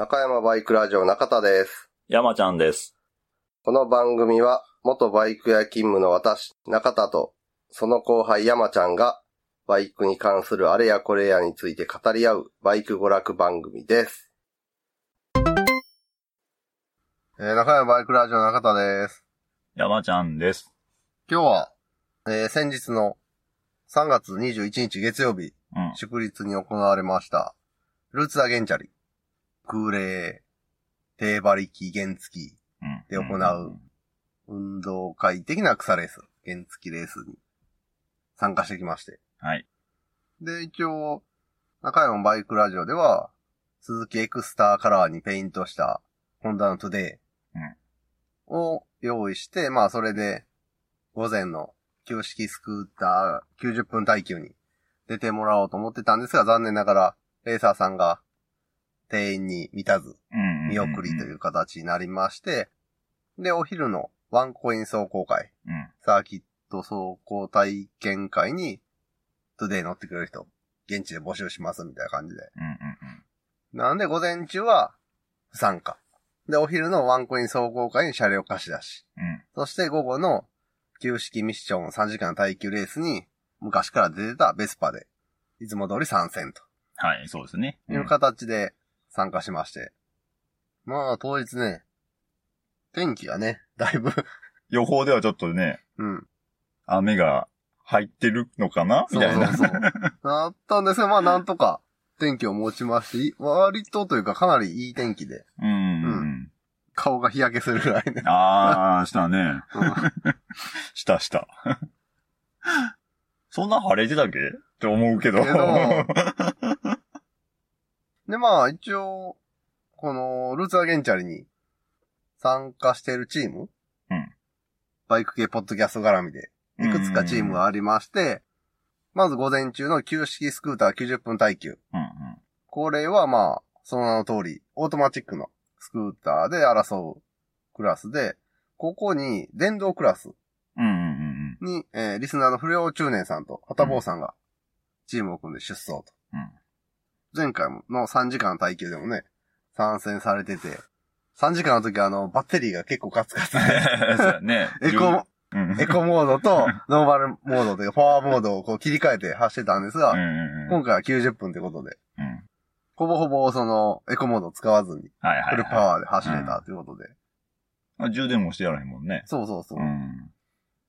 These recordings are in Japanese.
中山バイクラジオ中田です。山ちゃんです。この番組は、元バイク屋勤務の私、中田と、その後輩山ちゃんが、バイクに関するあれやこれやについて語り合う、バイク娯楽番組です。えー、中山バイクラジオ中田です。山ちゃんです。今日は、えー、先日の3月21日月曜日、うん。祝日に行われました、ルーツザ原チャリ、空冷、低馬力原付きうん。で行う運動会的な草レース、原付きレースに参加してきまして。はい。で、一応、中山バイクラジオでは、スズキエクスターカラーにペイントした、ホンダのトゥデイを用意して、まあそれで、午前の旧式スクーター90分耐久に出てもらおうと思ってたんですが、残念ながら、レーサーさんが定員に満たず、うん。見送りというう形になりまして、で、お昼のワンコイン走行会、ん。うん。サーキット走行体験会に、トゥデイ乗ってくれる人、現地で募集しますみたいな感じで。なんで午前中は不参加。で、お昼のワンコイン走行会に車両貸し出し。うん。そして午後の旧式ミッション3時間耐久レースに、昔から出てたベスパで、いつも通り参戦とはい、そうですね。いう形で参加しまして。まあ、当日ね、天気がね、だいぶ、予報ではちょっとね、うん。雨が入ってるのかな？みそうたいな。そうそう。なったんですが、まあなんとか天気を持ちましてい、割とというかかなりいい天気で、うん。うん。顔が日焼けするぐらいね。あー、したね。うんしたした。そんな晴れてたっけ？って思うけど。けどで、まあ一応、このルーツアゲンチャリに参加しているチームうんバイク系ポッドキャスト絡みで、いくつかチームがありまして、まず午前中の旧式スクーター90分耐久。うん。うん。これはまあ、その名の通り、オートマチックのスクーターで争うクラスで、ここに電動クラスうん。うん。うん。に、えーリスナーの不良中年さんと、はたぼうさんが、チームを組んで出走と。うん。前回の3時間耐久でもね、参戦されてて、3時間の時はあの、バッテリーが結構カツカツで、そうやね。エコ、うん。エコモードと ノーマルモードというか、パワーモードをこう切り替えて走ってたんですが、うんうんうん。今回は90分ということで、うん。ほぼほぼその、エコモードを使わずに。フルパワーで走れたということで。あ充電もしてやらへんもんね。そうそうそう。うん。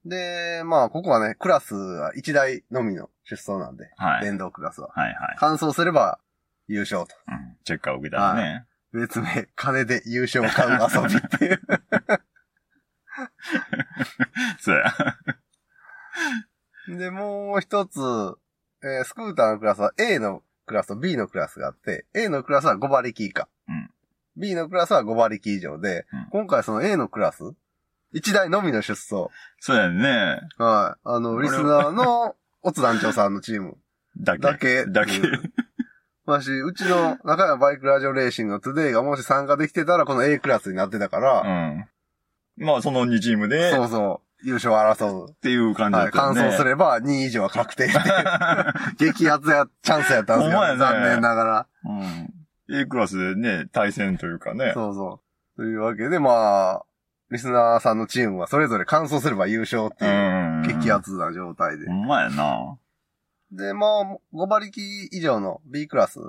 で、まあ、ここはね、クラスは1台のみの出走なんで、はい。電動クラスは。はいはい。完走すれば優勝と。うん。チェッカー受けたらね。別名、金で優勝を買う遊びっていう。そうや。で、もう一つ、えースクーターのクラスは A のクラスと B のクラスがあって、A のクラスは5馬力以下。うん B のクラスは5馬力以上で、うん今回その A のクラス、1台のみの出走。そうやね。はい。あの、リスナーの、オツ団長さんのチーム。だけ。だけ。だけ。まし、うちの中山バイクラジオレーシングのトゥデイがもし参加できてたら、この A クラスになってたから、うん。まあ、その2チームで、っそうそう、優勝を争う。ていう感じだはい、完。走すれば2位以上は確定って。激アツや、チャンスやったんですよ。ね残念ながら。うん。A クラスでね、対戦というかね。そうそう。というわけで、まあ、リスナーさんのチームはそれぞれ完走すれば優勝っていう、ん。激アツな状態でほ。んまやな。で、まあ、5馬力以上の B クラス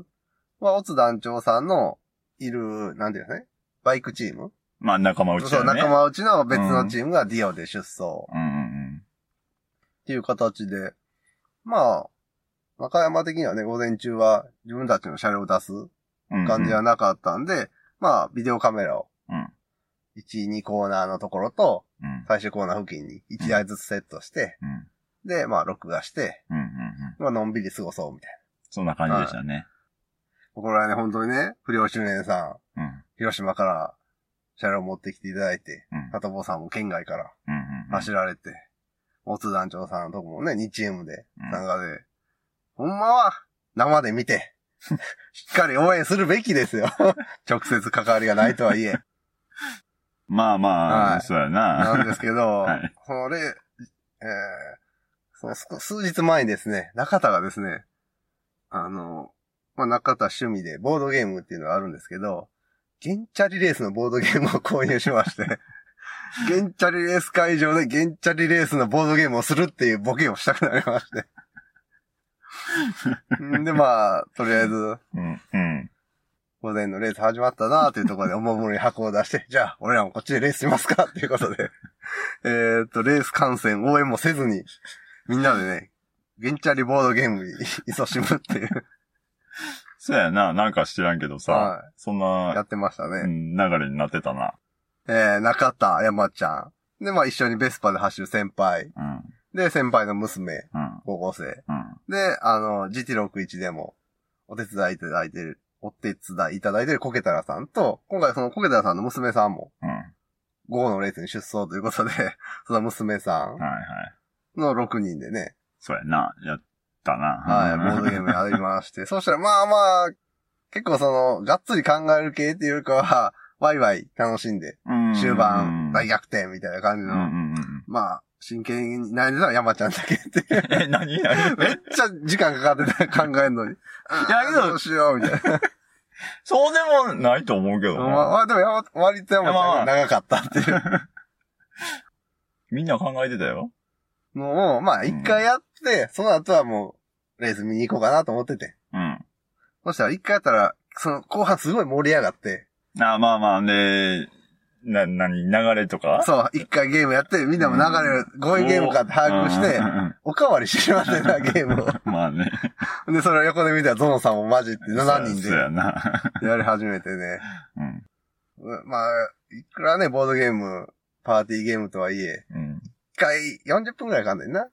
は、オツ団長さんのいる、なんていうかね、バイクチームまあ、仲間内だそう。仲間内の別のチームがディオで出走うんうんっていう形で、まあ、中山的にはね、午前中は自分たちの車両を出すうん。感じはなかったんで、まあ、ビデオカメラをうん。1、2コーナーのところと、うん。最終コーナー付近に1台ずつセットして、うん。で、まあ、録画して、うん。うん。うん。まあ、のんびり過ごそうみたいそんな感じでしたね。な。これはね、本当にね、不良中年さん、うん。広島から車両を持ってきていただいて、うん。片坊さんも県外からうん。うん。走られて、大津団長さんのとこもね、2チームでうん参加で、ほんまは生で見て、しっかり応援するべきですよ。直接関わりがないとはいえ。まあまあ、はいそうやなんな。ですけど、はいそれ、えーその数数日前にですね、中田がですね、あの、まあ、中田趣味でボードゲームっていうのがあるんですけど、ゲンチャリレースのボードゲームを購入しまして、ゲンチャリレース会場でゲンチャリレースのボードゲームをするっていうボケをしたくなりまして。ん で、まあ、とりあえず、うん。うん。午前のレース始まったなというところでおもむろに箱を出して、じゃあ、俺らもこっちでレースしますかっていうことで、えーっと、レース観戦、応援もせずに、みんなでね、ゲンチャリボードゲームに 勤しむっていう、そうやな、なんか知らんけどさ、はそんやな、ってましたね。うん、流れになってたな。えー、中田山ちゃん。で、まあ一緒にベスパで走る先輩。うん。で、先輩の娘、うん。高校生。うん。で、あの、GT61 でも、お手伝いいただいてる、お手伝いいただいてるコケタラさんと、今回そのコケタラさんの娘さんも、うん。午後のレースに出走ということで、その娘さんはいはい。の6人でね、そうやな、やったな。はい、ボードゲームやりまして、そしたらまあまあ、結構その、がっつり考える系っていうよりかは、ワイワイ楽しんで、ム終盤、大逆転みたいな感じの。まあ、真剣に悩んでたのは山ちゃんだけって。え、何何 めっちゃ時間かかってた、考えるのに。いやけどどうしよう、みたいな。そうでもないと思うけどまあ、な。まあ、でも山、割と山ちゃんが長かったっていうみんな考えてたよ。のを、まあ、一回やって、その後はもう、レース見に行こうかなと思ってて。うん。そしたら一回やったら、その後半すごい盛り上がって、あまあまあ、で、な、なに、流れとか？そう、一回ゲームやって、みんなも流れる、こういうゲームかって把握しておかわりしてしまってた、ゲームを。まあね。で、それを横で見たらゾノさんも混じって7人そうやでな。やり始めてね。うん。うんまあ、いくらね、ボードゲーム、パーティーゲームとはいえ、うん。一回40分くらいかんねんな。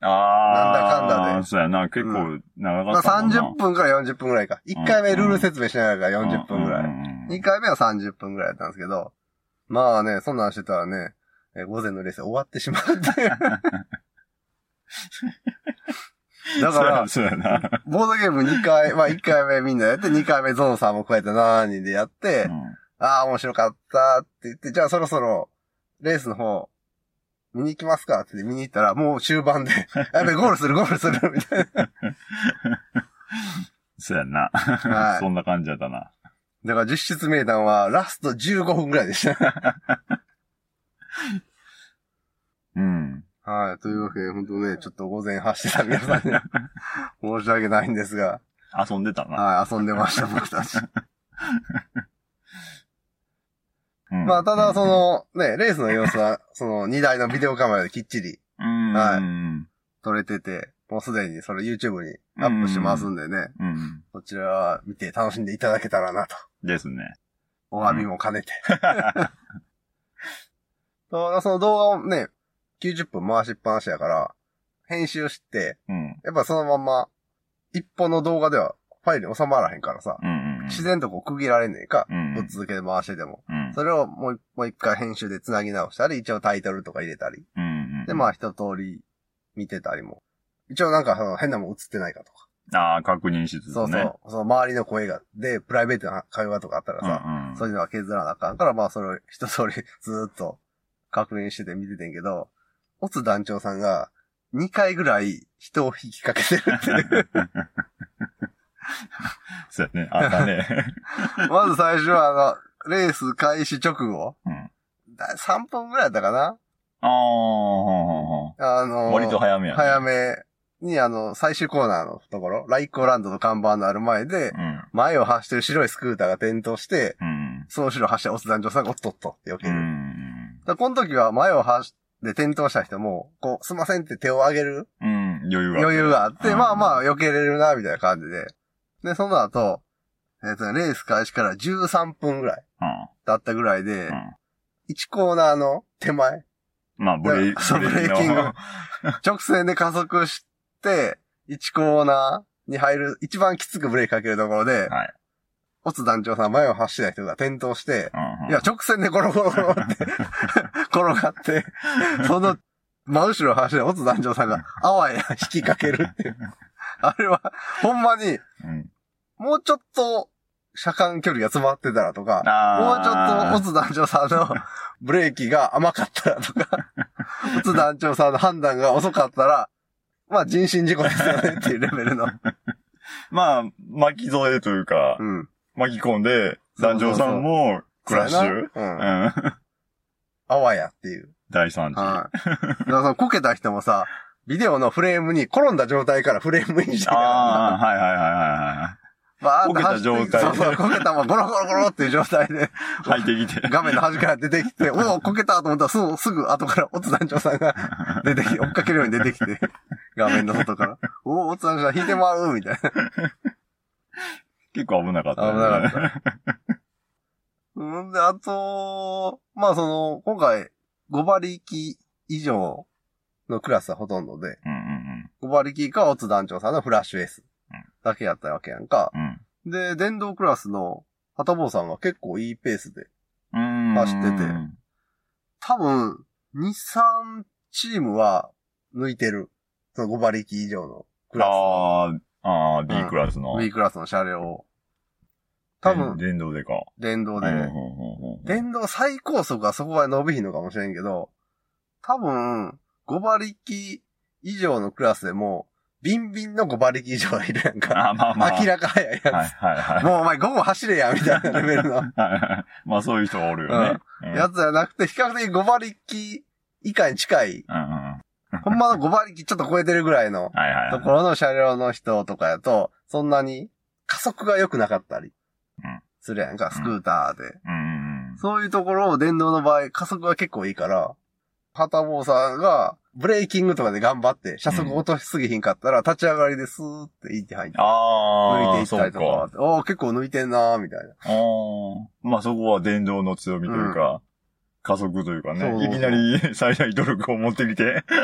ああ。なんだかんだでそうやな。結構長まあかったもんな。30分から40分くらいか。1回目ルール説明しながら40分くらい。うんうんうん2回目は30分くらいだったんですけど、まあね、そんなんしてたらね、えー午前のレース終わってしまうって。だから、そうやな。ボードゲーム2回、まあ1回目みんなやって、2回目ゾノさんも加えて7人でやって、うんああ、面白かったって言って、じゃあそろそろ、レースの方、見に行きますかって見に行ったら、もう終盤で、やべ、ゴールする、ゴールする、みたいな。そうやな。はいそんな感じやったな。だから実質名談はラスト15分くらいでした。うん。はい。というわけで、本当ね、ちょっと午前走ってた皆さんには申し訳ないんですが、遊んでたな。はい、遊んでました、僕たち。うんまあ、ただ、そ、の、ね、レースの様子は、その、2台のビデオカメラできっちりうん。はいうん。撮れてて、もうすでにそれ YouTube にアップしてますんでね、うん。そちら見て楽しんでいただけたらなと。ですね。お詫びも兼ねて。とその動画をね、90分回しっぱなしやから、編集して、うん。やっぱそのまんま、一本の動画ではファイルに収まらへんからさ、うんうん。自然とこう区切られんねんか、うんぶっ続けで回してても。うん。それをもう一もう一回編集で繋ぎ直したり、一応タイトルとか入れたり。で、まあ一通り見てたりも。一応なんかその変なもん映ってないかとか。ああ、確認しつつね。そうそう。その周りの声が、で、プライベートな会話とかあったらさ、うんうん。そういうのは削らなあかんから、まあそれを一通りずーっと確認してて見ててんけど、オツ団長さんが2回ぐらい人を引きかけてるって。そうやね。あったね。まず最初はあの、レース開始直後、うん。だ3分ぐらいだったかなああ、ほうほうほあのう割と早めやね。早めにあの、最終コーナーのところ、ライコーランドの看板のある前で、うん。前を走ってる白いスクーターが転倒して、うん。その後ろ走ってオツ団長さんがおっとっとって避けうる。ん。だこの時は前を走って転倒した人も、こう、すいませんって手を上げるうん。余裕が。余裕があって、うんまあまあ避けれるな、みたいな感じで。で、その後、えっ、とね、レース開始から13分ぐらいうん。だったぐらいで、うん。1コーナーの手前、まあ、ブレーそうブレーキング直線で加速して、1コーナーに入る、一番きつくブレーキかけるところで、はい。オツ団長さん前を走ってた人が転倒して、いや、直線でゴロゴロゴロって転がって、その真後ろを走ってオツ団長さんがあわや引きかけるっていう。あれは、ほんまに、うん。もうちょっと、車間距離が詰まってたらとか、もうちょっと、オツ団長さんの ブレーキが甘かったらとか、オツ団長さんの判断が遅かったら、まあ人身事故ですよねっていうレベルの。まあ、巻き添えというかう、ん。巻き込んで、団長さんも、クラッシュ？あわやっていう。第三次。はい。だからそのこけた人もさ、ビデオのフレームに転んだ状態からフレームインしてるああ、かはいはいはいはら、バーこけた状態でそうそう、こけたままゴロゴロゴロっていう状態で。入ってきて。画面の端から出てきて、おお、こけたと思ったらすぐ、すぐ後から、おつ団長さんが出てきて、追っかけるように出てきて、画面の外から、おお、おつ団長さん引いてまうみたいな。結構危なかった、危なかった。うんで、あと、まあその、今回、5馬力以上のクラスはほとんどで、うんうん5馬力かオツ団長さんのフラッシュ S うんだけやったわけやんか。うん。うん。で、電動クラスのハタボーさんが結構いいペースで。走ってて多分、2、3チームは抜いてる。その5馬力以上のクラス。ああ、ああ、B クラスの。B クラスの車両を。多分、電動でか。電動で電動最高速はそこは伸びひんのかもしれんけど、多分、5馬力以上のクラスでも、ビンビンの5馬力以上はいるやんか。あまあまあ。明らか早いやつ。はいはいはい。もうお前午後走れや、みたいなレベルの まあそういう人おるよね。うんやつじゃなくて、比較的5馬力以下に近い、うんうん。ほんまの5馬力ちょっと超えてるぐらいの。ところの車両の人とかやと、そんなに加速が良くなかったりうんするやんか、スクーターで。そういうところを電動の場合、加速が結構いいから、ハタボーさんが、ブレーキングとかで頑張って、車速落としすぎひんかったら、立ち上がりでスーっていって入って、あ抜いあ、そうていったりとかか。あおー結構抜いてんなーみたいな。ああ。まあそこは電動の強みというか、加速というかね。そうそうそういきなり 最大努力を持ってきて。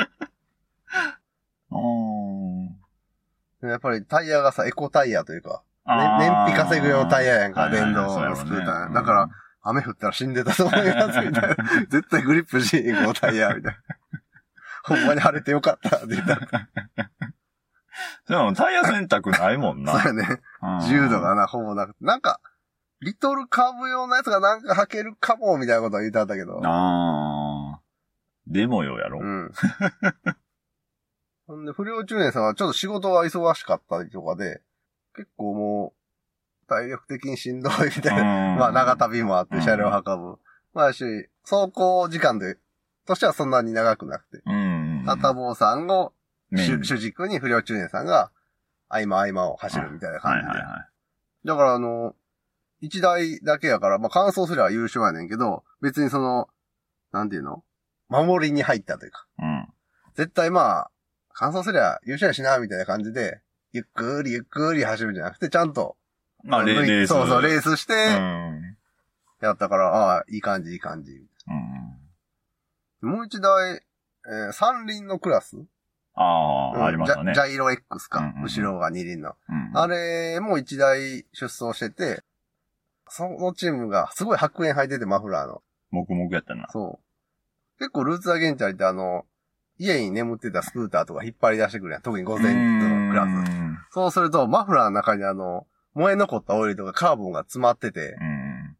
やっぱりタイヤがさ、エコタイヤというか。ね燃費稼ぐ用のタイヤやんか電動のスクーターだから、雨降ったら死んでたと思います、みたいな。絶対グリップしにこのタイヤ、みたいな。ほんまに晴れてよかった、って言ったら。でもタイヤ選択ないもんな。そうやね。うん自由度がな、ほぼなくて。なんか、リトルカーブ用のやつがなんか履けるかも、みたいなことは言ってあったけど。ああ。でもよやろ。うん。ほんで、不良中年さんはちょっと仕事が忙しかったりとかで、結構もう、体力的にしんどいみたいな。うん まあ、長旅もあって、車両運ぶ。まあ、し、走行時間で、としてはそんなに長くなくて。うん。タタボーさんを主主軸に不良中年さんが、合間合間を走るみたいな感じで。はいはいはい。だからあの、一台だけやから、まあ、完走すれば優勝やねんけど、別にその、なんていうの？守りに入ったというか。うん。絶対まあ、完走すりゃ優勝やしな、みたいな感じで、ゆっくりゆっくり走るんじゃなくて、ちゃんと、まあ、レース。そうそう、レーースしうて、ん。やったから、ああ、いい感じ、いい感じ。うん。もう一台、えー三輪のクラス？ああ、ありましたねジャイロ X か、うんうんうん後ろが二輪の。うんあれも一台出走してて、そのチームがすごい白煙入ってて、マフラーの。黙々やったな。そう。結構ルーツアゲンチャリってあの、家に眠ってたスクーターとか引っ張り出してくるやん。特に午前のクラス。うんそうすると、マフラーの中にあの、燃え残ったオイルとかカーボンが詰まってて、うん。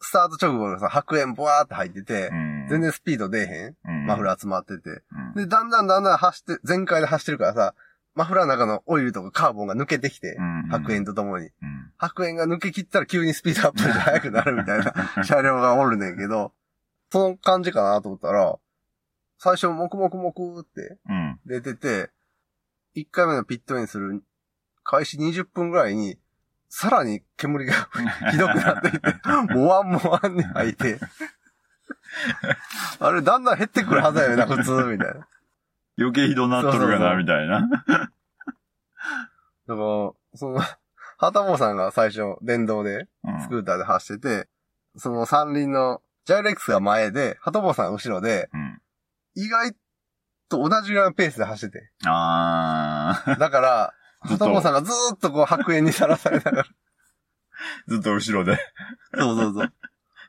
スタート直後のさ、白煙ボワーって入ってて、うん。全然スピード出えへん。マフララー詰まってて。ー。で、だんだんだんだん走って、全開で走ってるからさ、マフラーの中のオイルとかカーボンが抜けてきて、白煙とともに。うん。白煙が抜け切ったら急にスピードアップして速くなるみたいな 車両がおるねんけど、その感じかなと思ったら、最初、もくもくもくってうん。出てて、1回目のピットインする開始20分ぐらいに、さらに煙が ひどくなっていて、もわんもわんに入って、あれだんだん減ってくるはずやよな、普通、みたいな。余計ひどなっとるかな、みたいな。だから、その、ハタボーさんが最初、電動で、うんスクーターで走ってて、その三輪の、ジャイレックスが前で、ハタボーさんが後ろで、うん。意外と同じぐらいのペースで走ってて。ああ、だから、ずっとハタボーさんがずーっとこう白煙にさらされながら。ずっと後ろで。そうそうそう。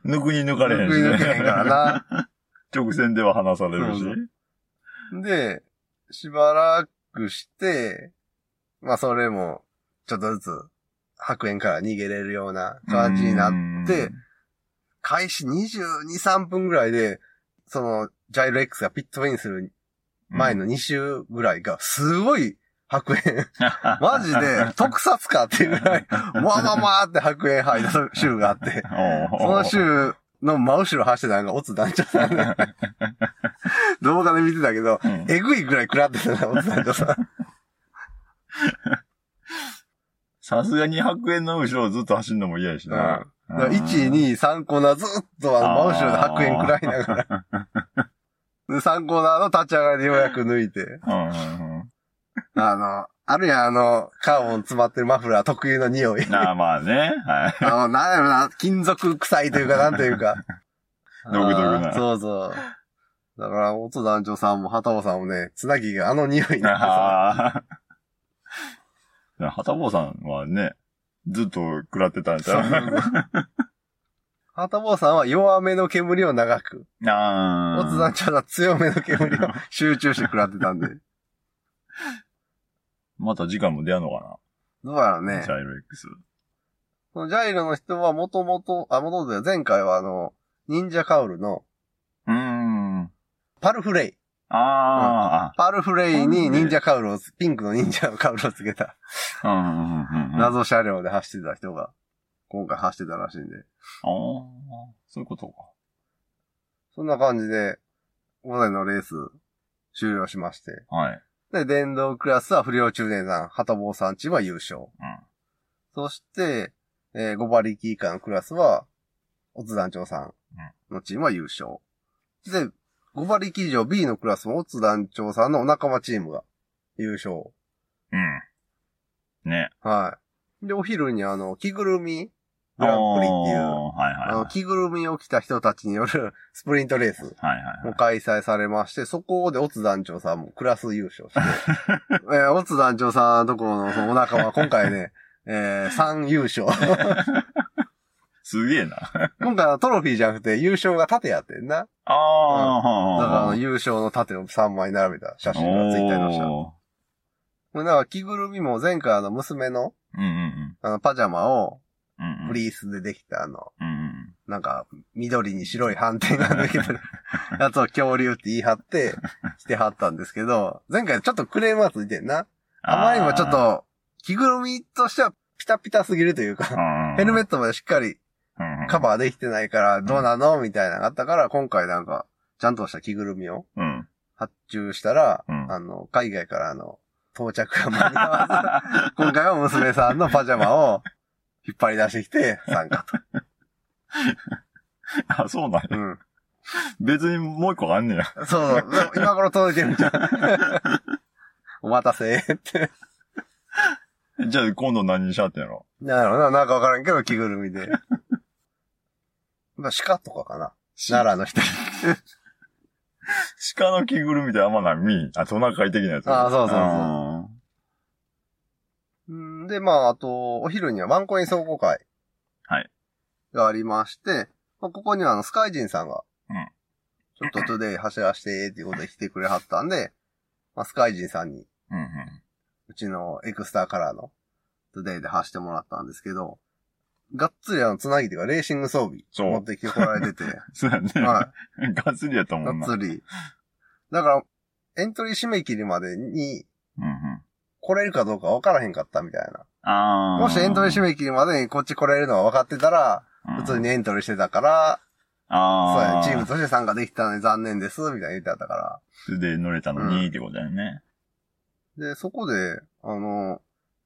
抜くに抜かれへんし抜くに抜けへんからね。な。直線では離されるし。そうで、しばらくして、まあそれも、ちょっとずつ、白煙から逃げれるような感じになって、開始22、3分ぐらいで、その、ジャイロ X がピットインする前の2周ぐらいが、すごい白煙。マジで、特撮かっていうぐらい、もわままーって白煙吐いた週があって、その週の真後ろ走ってたのがオツ団長さんで、動画で見てたけど、うん。えぐいぐらい食らってたな、オツ団長さん。さすがに白煙の後ろをずっと走るのも嫌やしな。だから1、2、3コーナーずっとあの真後ろで白煙食らいながら、で3コーナーの立ち上がりでようやく抜いて、うんうんうんあの、あるやん、あの、カーボン詰まってるマフラー特有の匂い。な あまあね。はい。あの、なんやろな、金属臭いというか、なんというか。独特なあーそうそう。だから、元団長さんも畑尾さんもね、つなぎがあの匂いになってさ。ああ。はたぼうさんはね、ずっと食らってたんちゃう？畑尾さんは弱めの煙を長く。あ元団長は強めの煙を集中して食らってたんで。また時間も出やんのかどうやろうねなジ。ャイロ X。そのジャイロの人はもともと、あ、もともとで前回はあの、忍者カウルのうーん。パルフレイ。あパルフレイに忍者カウルを、ピンクの忍者のカウルをつけたあ。うんうんうんうん。ああ。謎車両で走ってた人が、今回走ってたらしいんで。そういうことか。そんな感じで、午前のレース終了しまして。はい。で、電動クラスは不良中年さん、旗坊さんチームは優勝。うん。そして、えー、5馬力以下のクラスは、オツ団長さんのチームは優勝。で、5馬力以上 B のクラスもオツ団長さんのお仲間チームが優勝。うん。ね。はい。で、お昼にあの、着ぐるみグランプリっていう、おーはいはいあの、はい。着ぐるみを着た人たちによる スプリントレースはいはいはい。も開催されまして、そこでオツ団長さんもクラス優勝して、えー、オツ団長さんのところのそのお仲間、今回ね、えー、3優勝。すげえな。今回はトロフィーじゃなくて優勝が盾やってんな。ああ、だから優勝の盾を3枚並べた写真がツイッターに載せた。こおれだから着ぐるみも前回あの娘のーうんうんあのパジャマをうん。うんうん。フリースでできたあの、うんうん。なんか緑に白い斑点が抜けてる やつを恐竜って言い張ってしてはったんですけど、前回ちょっとクレームがついてんな。あまりにもちょっと着ぐるみとしてはピタピタすぎるというか、ヘルメッットまでしっかりカーバーできてないからどうなの？みたいなのがあったから、今回なんか、ちゃんとした着ぐるみをうん。発注したら、うんあの、海外からあの、到着が間に合わず、今回は娘さんのパジャマを引っ張り出してきて参加と。あ、そうなんや。うん。別にもう一個あんねや。そうそう。でも今頃届いてるんじゃん。お待たせって。じゃあ今度何にしゃってんやろ？なるほどな。なんかわからんけど着ぐるみで。まあ鹿とかかな。奈良の人。鹿の着ぐるみってあんまない。見あ、トナカイ的なやつ。あそうそうそうで、まあ、あと、お昼にはワンコイン走行会。はい。がありまして、まあ、ここにはあの、スカイジンさんが、うんちょっとトゥデイ走らして、っていうことで来てくれはったんで、まあ、スカイジンさんに、ーうんうん。うちのエクスターカラーのトゥデイで走ってもらったんですけど、がっつりあの、つなぎというか、レーシング装備、そう持ってきてこられてて、そうやね。は がっつりやとい。思うな。がっつり。だから、エントリー締め切りまでに。来れるかどうか分からへんかったみたいな。ああ。もしエントリー締め切りまでにこっち来れるのが分かってたら、うん普通にエントリーしてたから、そうああ。やね、チームとして参加できたのに残念です、みたいな言ってあったかで乗れたのにってことだよね。ら。で、そこで、あの、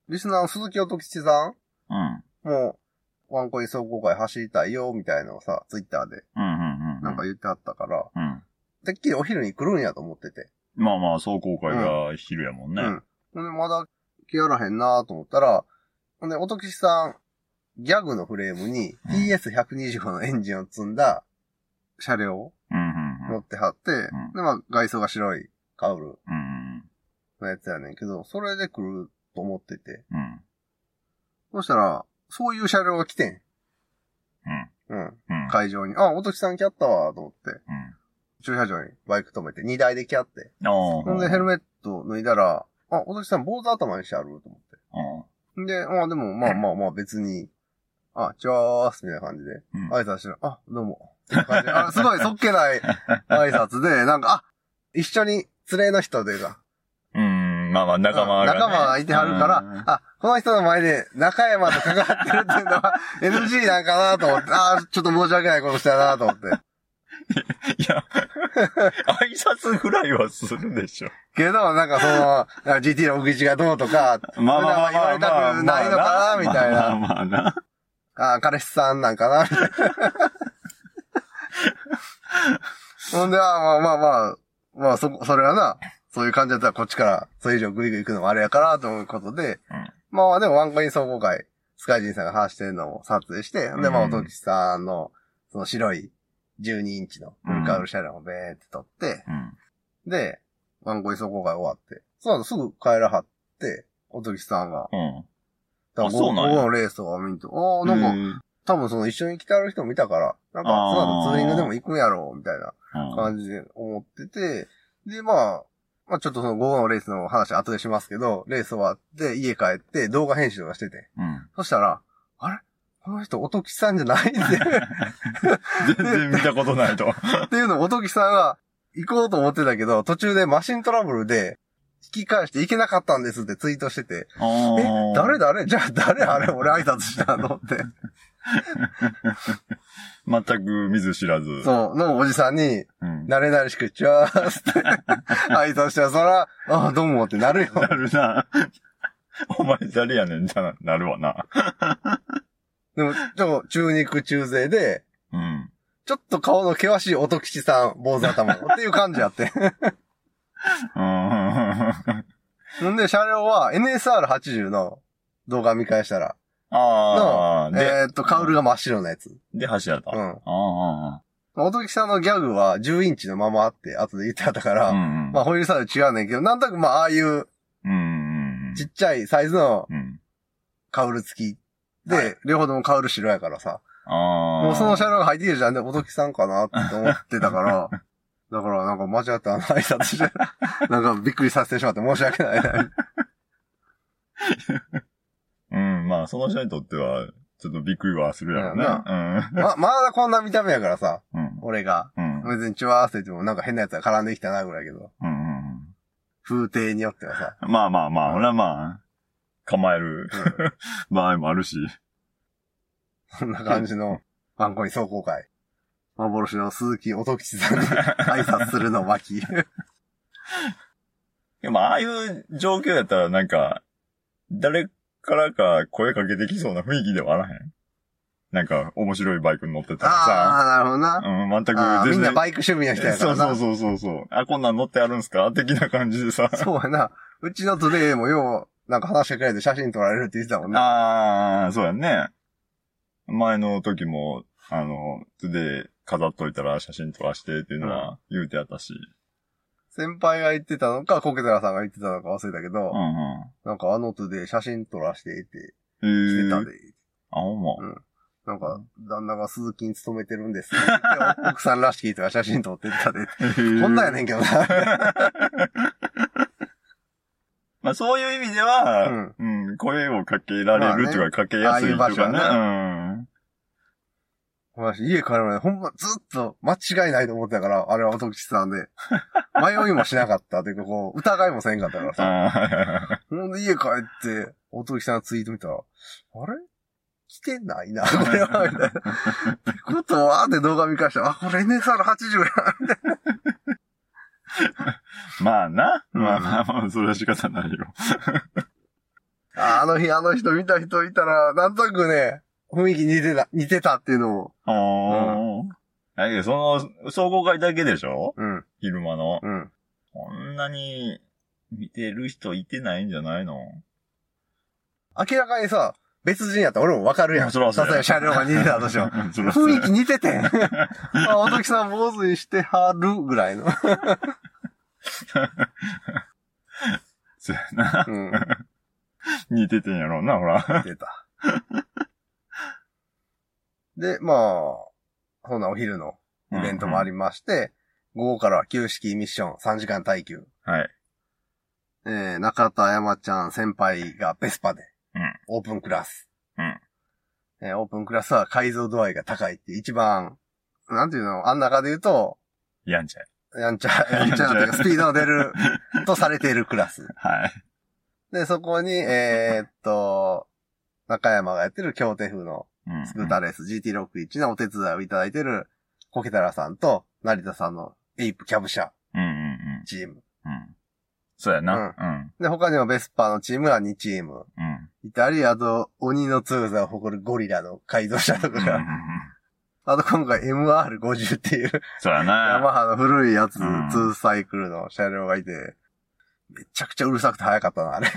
リスナーの鈴木音吉さうん。んも、ワンコイン総合会走りたいよ、みたいなのをさ、ツイッターでうんうんうん。なんか言ってあったから、うん。てっきりお昼に来るんやと思ってて。まあまあ、壮行会が昼やもんね。うん。ほんで、まだ来やらへんなと思ったら、ほんで、音吉さん、ギャグのフレームにうん TS125 のエンジンを積んだ車両。持ってはって、んで、まあ、外装が白いカウルうんのやつやねんけど、それで来ると思ってて。うん。うん。そしたら、そういう車両が来てん。うん。うん。うん。会場に。あ、音木さん来やったわ、と思って。うん。駐車場にバイク止めて、荷台で来やって。ほんで、ヘルメット脱いだら、あ、音木さん坊主頭にしてあると思あって。で、あ、でも、まあまあまあ別に、あ、チャースみたいな感じで、うん。挨拶して、あ、どうも。あすごいそっけない挨拶で、なんか、あ、一緒に連れの人でが、うん。うん、まあまあ仲間が、ね。仲間がいてはるから、うんあ、この人の前で中山と関わってるっていうのは NG なんかなと思って、あーちょっと申し訳ないことしたなと思って。いや、挨拶ぐらいはするでしょ。けど、なんかその、なんか GT の奥地がどうとか、まあまあ言われたくないのかなみたいまあな。まあな。あー彼氏さんなんかなみたいな。ほんで、あーまあまあまあ、まあそこ、それはな、そういう感じだったらこっちから、それ以上グイグイ行くのもあれやから、ということで、うんまあでもワンコイン総合会、スカイジンさんが話してるのを撮影して、で、まあ、うんおときさんの、その白い12インチのフルカウル車両をベーって撮って、うん。で、ワンコイン総合会終わって、その後すぐ帰らはって、おときさんが、うん。だからそうなんや。午後のレースとか見ると、ああ、なんか、か、多分その一緒に来てある人もいたから、なんか、その後ツーリングでも行くんやろう、みたいなうん。感じで思ってて、で、まあ、まあちょっとその午後のレースの話後でしますけど、レース終わって家帰って動画編集とかしてて、うん。そしたら、あれ？この人、おときさんじゃないんで、全然見たことないと。っていうのをおときさんが行こうと思ってたけど、途中でマシントラブルで引き返して行けなかったんですってツイートしてて、え、誰誰？じゃあ誰あれ俺挨拶したのって。全く見ず知らず。そう、のおじさんに、うん。慣れ慣れしく、チュワーって 挨拶したら、そら、ああ、どうもってなるよ。なるな。お前誰やねんってななるわな。でも、ちょ、中肉中背で、うん。ちょっと顔の険しい音吉さん、坊主頭のっていう感じやって。うん。んで、車両は NSR80 の動画見返したら、ああ、で、えーっと、カウルが真っ白なやつ。で、走った。うんああ、音吉さんのギャグは10インチのままあって、後で言ってあったから、うんうん。まあ、ホイールサイズ違うねんけど、なんとなくまあ、ああいううん。ちっちゃいサイズのうん。カウル付きで、はい両方ともカウル白やからさ、ああ。もうその車両が入ってきてるじゃん。で、音木さんかなって思ってたから、だからなんか間違ったあの挨拶して、なんかびっくりさせてしまって申し訳ないな。うん、まあ、その人にとっては、ちょっとびっくりはするやろな。ま、まだこんな見た目やからさ、うん。うん。俺が。うん。うん。別にチュワーって言ってもなんか変なやつが絡んできたなぐらいやけど、うん。風景によってはさ、まあまあまあ、俺はまあ、構える場合もあるし。そんな感じのワンコイン壮行会。幻の鈴木音吉さんに 挨拶するのを巻き。でも、ああいう状況やったら、なんか、誰からか声かけてきそうな雰囲気ではあらへん。なんか、面白いバイクに乗ってたらさ。ああ、なるほどな。うん、全く全然。みんなバイク趣味の人やからな。そうそうそうそうそう。あ、こんなん乗ってあるんすか？的な感じでさ。そうやな。うちのトゥデイもよう、なんか話してくれて写真撮られるって言ってたもんな。ああ、そうやね。前の時も、あの、で飾っといたら写真撮らしてっていうのは言うてやったし。先輩が言ってたのか、コケテラさんが言ってたのか忘れたけど、うんうん。なんかあのトゥデイ写真撮らしてってえ来てたで。あ、ほんま。なんか、旦那がスズキに勤めてるんです。奥さんらしき人が写真撮ってったで。こんなんやねんけどな。まあそういう意味では、うん、声をかけられるっていうか、かけやすいとああいう場所かね。は私、家帰るまでほんまずっと間違いないと思ってたから、あれは音吉さんで。迷いもしなかったというか、こう、疑いもせんかったからうん。さ。あほんで家帰って、音吉さんのツイート見たら、あれ？来てないな、これは、みたいな。ってことはって動画見返したら、あ、これ NSR80 や。ー まあな。うんまあまあまあ、それは仕方ないよ。あ あの日あの人見た人いたら、なんとなくね、雰囲気似てた、似てたっていうのを。ああ。だけど、その、総合会だけでしょ？うん、昼間の。うん。こんなに見てる人いてないんじゃないの？明らかにさ、別人やったら俺もわかるやん。そらそうや例えば車両が似てたとしても。そらそうや雰囲気似ててん。あ、音木さん坊主にしてはるぐらいの。そうやな。うん。似ててんやろうな、ほら。似てた。で、まあ、そんなお昼のイベントもありまして、午後からは旧式ミッション3時間耐久。はい。えー、中田山ちゃん先輩がベスパで、うんオープンクラス。うんえーオープンクラスは解像度合いが高いって一番、なんていうの、あん中で言うと、やんちゃい。やんちゃ、やんちゃなというか、スピードの出る、とされているクラス。はい。で、そこに、えーっと、中山がやってる京手風のうんスクーターレース GT61 のお手伝いをいただいてる、コケタラさんと成田さんのエイプキャブ社うんうんうん。チーム。うん。そうやな。うん。で、他にもベスパーのチームが2チーム。うん。いたり、あと、鬼の強さを誇るゴリラの改造車とかが、んあと今回 MR50 っていう、そうやヤな。マハの古いやつ、うん2サイクルの車両がいて、めちゃくちゃうるさくて速かったな、あれ。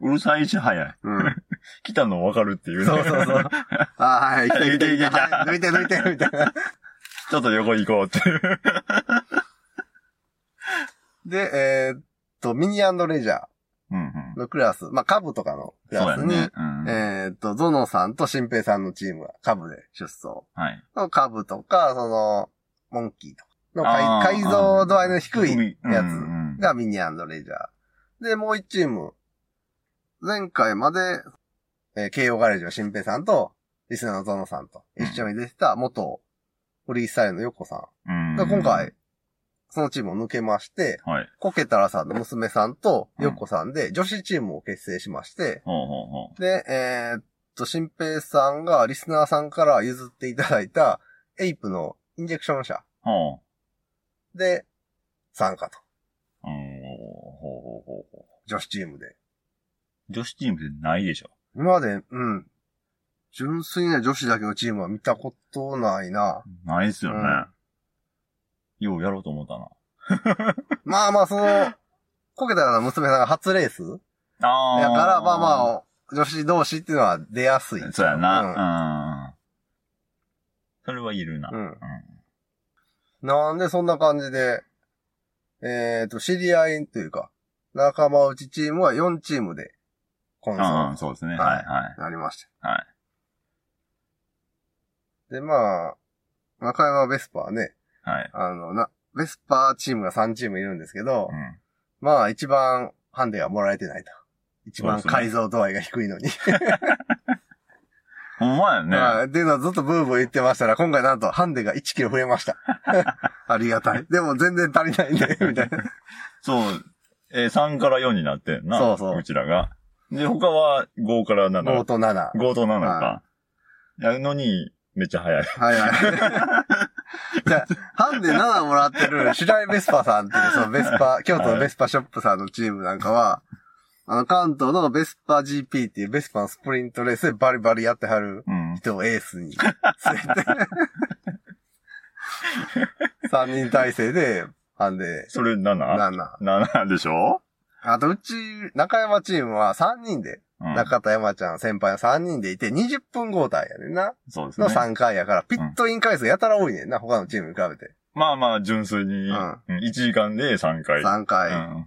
うるさいし早い。うん。来たの分かるっていうね。そうそうそう。あーはい、来て来て来て、来て来てはい抜いて抜いて、みたいな。ちょっと横行こうっていう。で、えーっと、ミニレジャうんうん。ーのクラス、まあ、株とかのクラスに、ね。うん。えーっと、ゾノさんとシンペイさんのチームが株で出走。はい。株とか、その、モンキーとかのあー改改造度合いの低いやうんうんつがミニレジャー。で、もう一チーム、前回まで、えー、慶応ガレージのシンペイさんと、リスナーのゾノさんと一緒に出てた元フリースタイルのヨコさうんんが今回、そのチームを抜けまして、はい。コケタラさんの娘さんとヨコさんで女子チームを結成しまして、ほうほうほで、えーっと、新平さんがリスナーさんから譲っていただいたエイプのインジェクション車で参加と。う。うん。ほうほうほうほ女子チームで。う。女子チームってないでしょ。今まで、うん。純粋な女子だけのチームは見たことないな。ないっすよね。うんようやろうと思ったな。まあまあ、その、コケタラの娘さんが初レースあだから、まあまあ。あ、女子同士っていうのは出やすい。そうやな。うん。それはいるな。うん。ううんん。なんでそんな感じで、えっ、と、知り合いというか、仲間内チームは4チームで、コンああ、ソそうですね。ははいい、はい。ーなりました。はい。で、まあ、中山ベスパーね、はい。あの、な、ベスパーチームが3チームいるんですけど、うん。まあ一番ハンデがもらえてないと。一番改造度合いが低いのに。ほんまやね。はい。っていうのはずっとブーブー言ってましたら、今回なんとハンデが1キロ増えました。ありがたい。でも全然足りないんで、みたいな。そう。えー、3から4になってんな。そうそうちらが。で、他は5から7。5と7。5と7はか。やるのに、めっちゃ早い。はいはい。じゃあ、ハンデ7もらってる、シュライベスパさんっていう、そのベスパ、京都のベスパショップさんのチームなんかは、あの、関東のベスパ GP っていうベスパのスプリントレースでバリバリやってはるうん。人をエースに連れて、3人体制で、ハンデそれ 7? 7。7でしょ？あと、うち、中山チームは3人で、うん。中田山ちゃん先輩の3人でいて、20分交代やねんな。のそうですね。3回やから、ピットイン回数やたら多いねんな、他のチームに比べて。まあまあ、純粋に、ううん1時間で3回。3回。うん。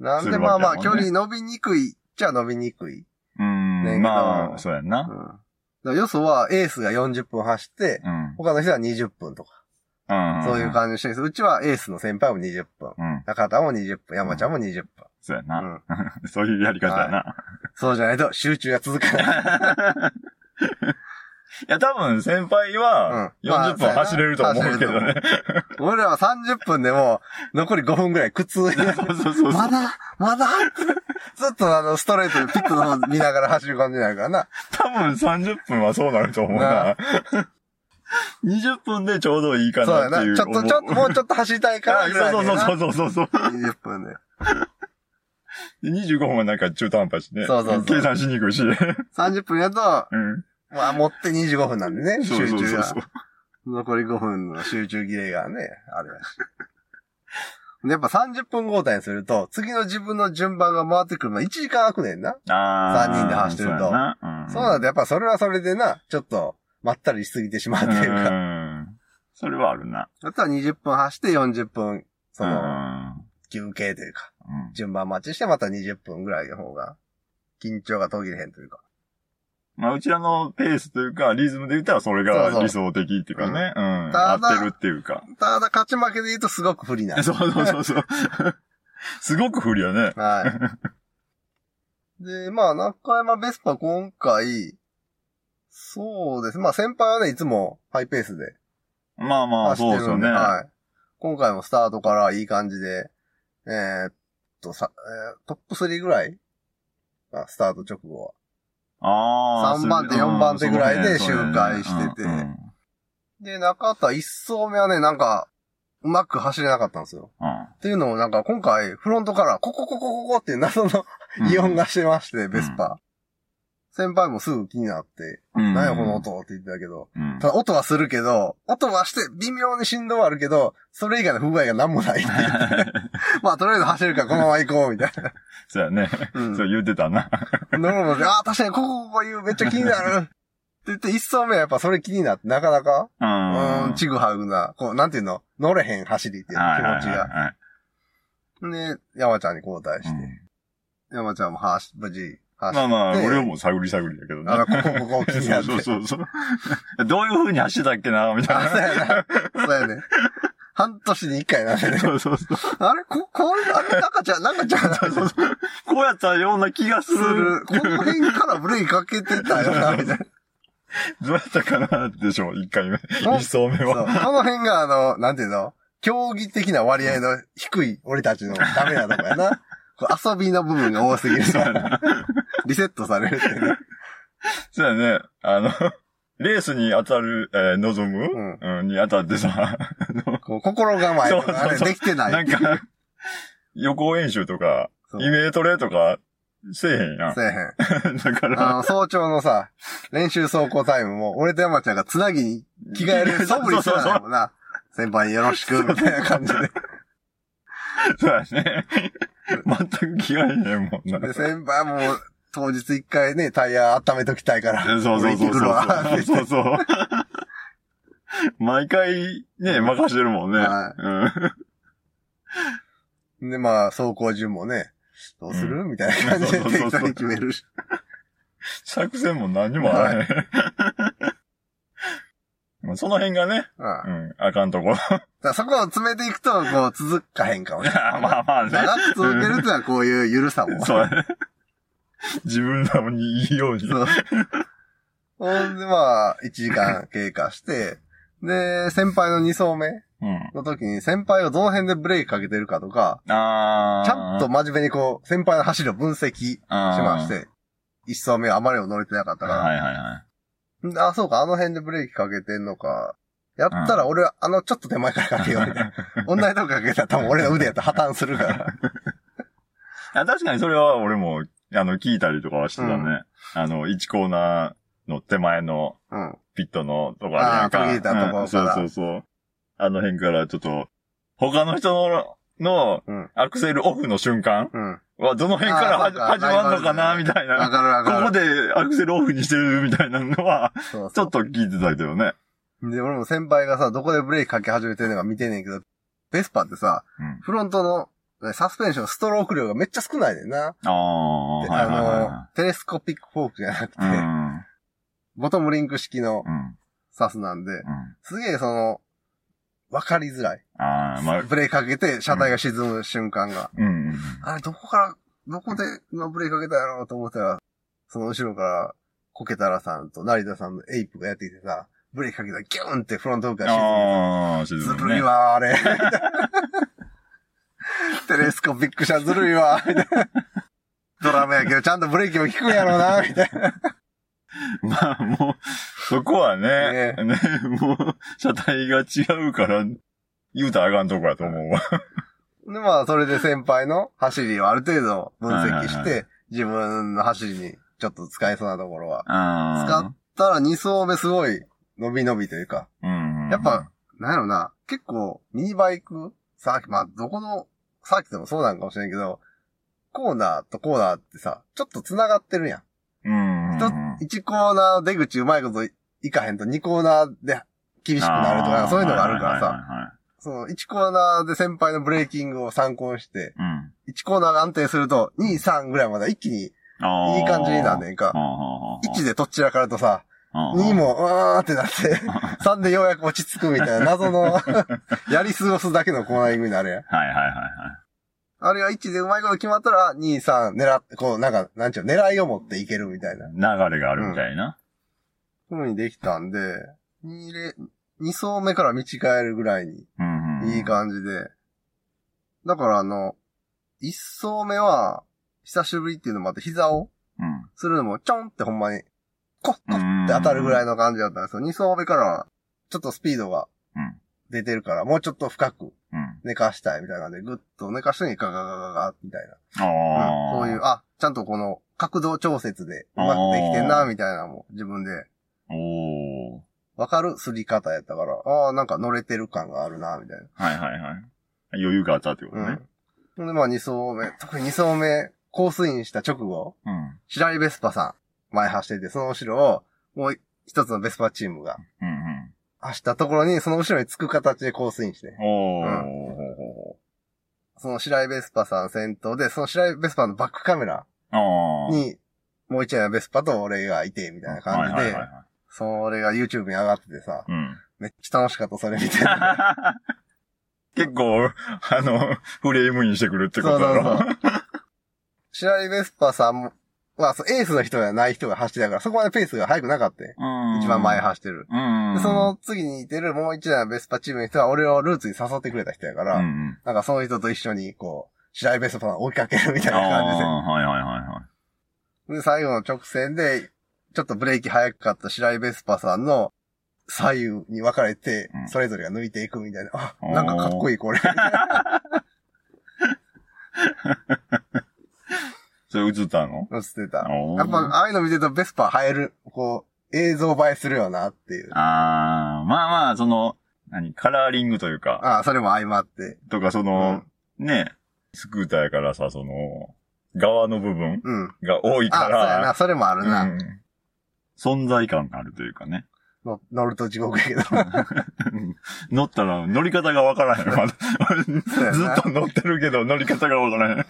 なんでまあまあ、距離伸びにくいっちゃ伸びにくい。うん。まあ、そうやんな。うん。よそはエースが40分走って、うん。他の人は20分とか、うん。そういう感じにしてるんですうちはエースの先輩も20分。うん。中田も20分、山ちゃんも20分。そうやな。うん。そういうやり方やな。そうじゃないと集中が続かない。いや、多分先輩はうんまあ40分走れると思うけどね。俺らは30分でも、残り5分ぐらい苦痛に。そうそうそうそう。まだまだずっとあの、ストレートでピットの方見ながら走る感じになるからな。多分30分はそうなると思うなな。20分でちょうどいいかそうやな。なっていう。ちょっと、ちょっと、もうちょっと走りたいからそう。そうそうそうそう。20分で。で25分はなんか中途半端しね。そうそうそう計算しにくいし。30分やと、うん。まあ、持って25分なんでね、集中が。そうそうそう。残り5分の集中切れがね、あるらしい。やっぱ30分交代にすると、次の自分の順番が回ってくるの1時間空くねんな。あー三人で走ってるとそうやなうん。そうなんだ、やっぱそれはそれでな、ちょっと、まったりしすぎてしまうっていうか。うん。それはあるな。あとは20分走って40分、その、うん休憩というか、うん順番待ちしてまた20分ぐらいの方が、緊張が途切れへんというか。まあ、うちらのペースというか、リズムで言ったらそれがそうそう理想的っていうかね。うん。ただ合ってるっていうか。ただ、勝ち負けで言うとすごく不利な。そうそうそうそう。すごく不利やね。はい。で、まあ、中山ベスパ今回、そうです。まあ、先輩はね、いつもハイペースでまあまあ、そうですよね。はい。今回もスタートからいい感じで、えーっと、さ、えートップ3ぐらい？あスタート直後は。ああ。3番手それ4番手ぐらいで周回しててうんうんで、中田1走目はね、なんか、うまく走れなかったんですよ。っていうのもなんか今回、フロントから、ここここここって謎のうんイオンがしてまして、ベスパ。先輩もすぐ気になって、うん何やこの音って言ってたけど、うんただ音はするけど、音はして微妙に振動はあるけど、それ以外の不具合が何もないって言って。まあとりあえず走るからこのまま行こう、みたいな。そうやね。うん。そう言ってたな。で俺もああ、確かにここここ言う、めっちゃ気になる。って言って、一走目はやっぱそれ気になって、なかなか、うん、ん。ちぐはぐな、こう、なんていうの？乗れへん走りっていう気持ちが。はいで、山ちゃんに交代して、うん山ちゃんもはし、無事。まあまあ、俺はもう探り探りだけどね。あの、ここ、ここ気になって。そうそうそう。どういう風に走ったっけなみたいあ、そうな。やな。そうやね。半年に一回なんでね。そうそうそう。あれこ、これ、あれ、中ちゃん、中ちゃん、そうそうこうやったような気がすするる。。この辺からブレーキかけてたよな、みたいな。どうやったかなでしょう、一回目。そう一層目そう。こは。の辺が、あの、なんていうの？競技的な割合の低い俺たちのダメなとこやな。遊びの部分が多すぎるから。リセットされるってね。そうやね。あの、レースに当たる、えー望む、うんうん、に当たってさ、こう心構えあれできてない。なんか、予行演習とか、イメトレとか、せえへんやん。せえへん。だから、あの、早朝のさ、練習走行タイムも、俺と山ちゃんがつなぎに着替える素振りしてたもんな。先輩よろしく、みたいな感じで。そうやね。全く気がへんもんな。で、先輩も当日一回ね、タイヤ温めときたいから。そうそうそうそう。そうそう。毎回ね、任してるもんね。はうん。で、まあ、走行順もね、どうする、みたいな感じで適当に決めるし。作戦も何にもあらへん。まあその辺がね、うん。だかうん、あかんとこそこを詰めていくと、こう、続かへんかもしれない。まあまあね。長く続けるってのはこういうゆるさも。そうやね。自分らにいいように。そう。ほんで、まあ、1時間経過して、で、先輩の2走目うん。の時に、先輩がどの辺でブレーキかけてるかとか。ちゃんと真面目にこう、先輩の走りを分析しまし。て、1走目はあまりも乗れてなかったから、はいはいはい。であ、そうか、あの辺でブレーキかけてんのか。やったら俺は、あの、ちょっと手前からかけようみたいな。同じとこかけたら多分俺の腕やったら破綻するから。あ確かにそれは俺も、あの、聞いたりとかはしてたね。うんあの、1コーナーの手前のうん。ピットのとこあるやんか。あたとこうんそうそうそう。あの辺からちょっと、他の人の、のうん。アクセルオフの瞬間うん。はどの辺から始まるのかな、みたいわな。かるわかる。ここでアクセルオフにしてるみたいなのは、ちょっと聞いてたけどね。う。で、俺も先輩がさ、どこでブレーキかけ始めてるのか見てんねんけど、ベスパってさ、うん。フロントのねサスペンション、ストローク量がめっちゃ少ないねんな。ああ、はいではいテレスコピックフォークじゃなくて、い。うん。ボトムリンク式のうん。サスなんで、うん。すげえその、わかりづらい。ああ、まあ、ブレーキかけて車体が沈む瞬間が。うんうん。あれ、どこから、どこで今ブレーキかけたやろうと思ったら、その後ろから、コケタラさんと成田さんのエイプがやってきてさ、ブレーキかけたらギューンってフロントから沈ああ、沈む。ずむね。るいわ、あれ。テレスコピック車ずるいわ、みたいな。ドラムやけど、ちゃんとブレーキも効くんやろうな、みたいな。まあ、もう、そこはね、ね、もう、車体が違うから、言うたらあかんとこやと思うわ。で、まあ、それで先輩の走りをある程度分析して、自分の走りにちょっと使えそうなところは。あ使ったら2走目すごい伸び伸びというか、うん。やっぱ、なんやろな、結構ミニバイク、サーキまあ、どこのサーキットでもそうなんかもしれんけど、コーナーとコーナーってさ、ちょっと繋がってるやん。うん。一1コーナー出口うまいこといかへんと2コーナーで厳しくなるとか、そういうのがあるからさ、さ。その1コーナーで先輩のブレーキングを参考にして、うん。1コーナーが安定すると、2、3ぐらいまで一気に。いい感じになんねんか。1でとっちらかるとさ、2も、うーんってなって、3でようやく落ち着くみたいな謎の、やり過ごすだけのコーナリングになるやん。はいはいはいはい。あるいは1でうまいこと決まったら、2、3狙って、こう、なんか、なんちゅう、狙いを持っていけるみたいな。流れがあるみたいな。ふうにできたんで、2レ、2走目から道変えるぐらいにうんうん。うん。いい感じで。だからあの、一層目は、久しぶりっていうのもあって、膝をうん。するのも、ちょんってほんまに、コッコッって当たるぐらいの感じだったんですよ。二層目からは、ちょっとスピードがうん出てるから、もうちょっと深くうん。寝かしたいみたいなんで、ぐっと寝かしてにガガガガガみたいな。ああ。うんそういう、あ、ちゃんとこの角度調節でうまくできてんな、みたいなのも自分でおー。わかるすり方やったから、ああ、なんか乗れてる感があるな、みたいな。はいはいはい。余裕があったってことね。うん。で、まあ二層目、特に二層目、コースインした直後、うん。白井ベスパさん、前走ってて、その後ろを、もう一つのベスパチームがうんうん。走ったところに、その後ろにつく形でコースインして、おー。その白井ベスパさん先頭で、その白井ベスパのバックカメラ。に、もう一台のベスパと俺がいて、みたいな感じでそれが YouTube に上がっててさ、うん。めっちゃ楽しかった、それ見て。結構、あの、フレームインしてくるってことだろ。そうそう 白井ベスパさんも、まあ、エースの人じゃない人が走ってたから、そこまでペースが速くなかったようん一番前走ってる。うん。で、その次にいてるもう一台のベスパチームの人は俺をルーツに誘ってくれた人やから。なんかその人と一緒に、こう、白井ベスパさんを追いかけるみたいあな感じで。あ、はいはいはいはい。で、最後の直線で、ちょっとブレーキ速かった白井ベスパさんの左右に分かれてう、んそれぞれが抜いていくみたいな。あ、なんかかっこいいこれ。それ映ったの？映ってた。やっぱ、ああいうの見てるとベスパ映える、こう、映像映えするよなっていう。ああ、まあまあ、その、何、カラーリングというか、ああ、それも相まって。とか、その、ね、スクーターやからさ、その、側の部分うん。うん。が多いあ、から、そうやな、それもあるな。うん存在感があるというかね。の乗ると地獄やけど。乗ったら乗り方がわからへん。ずっと乗ってるけど乗り方がわからへん。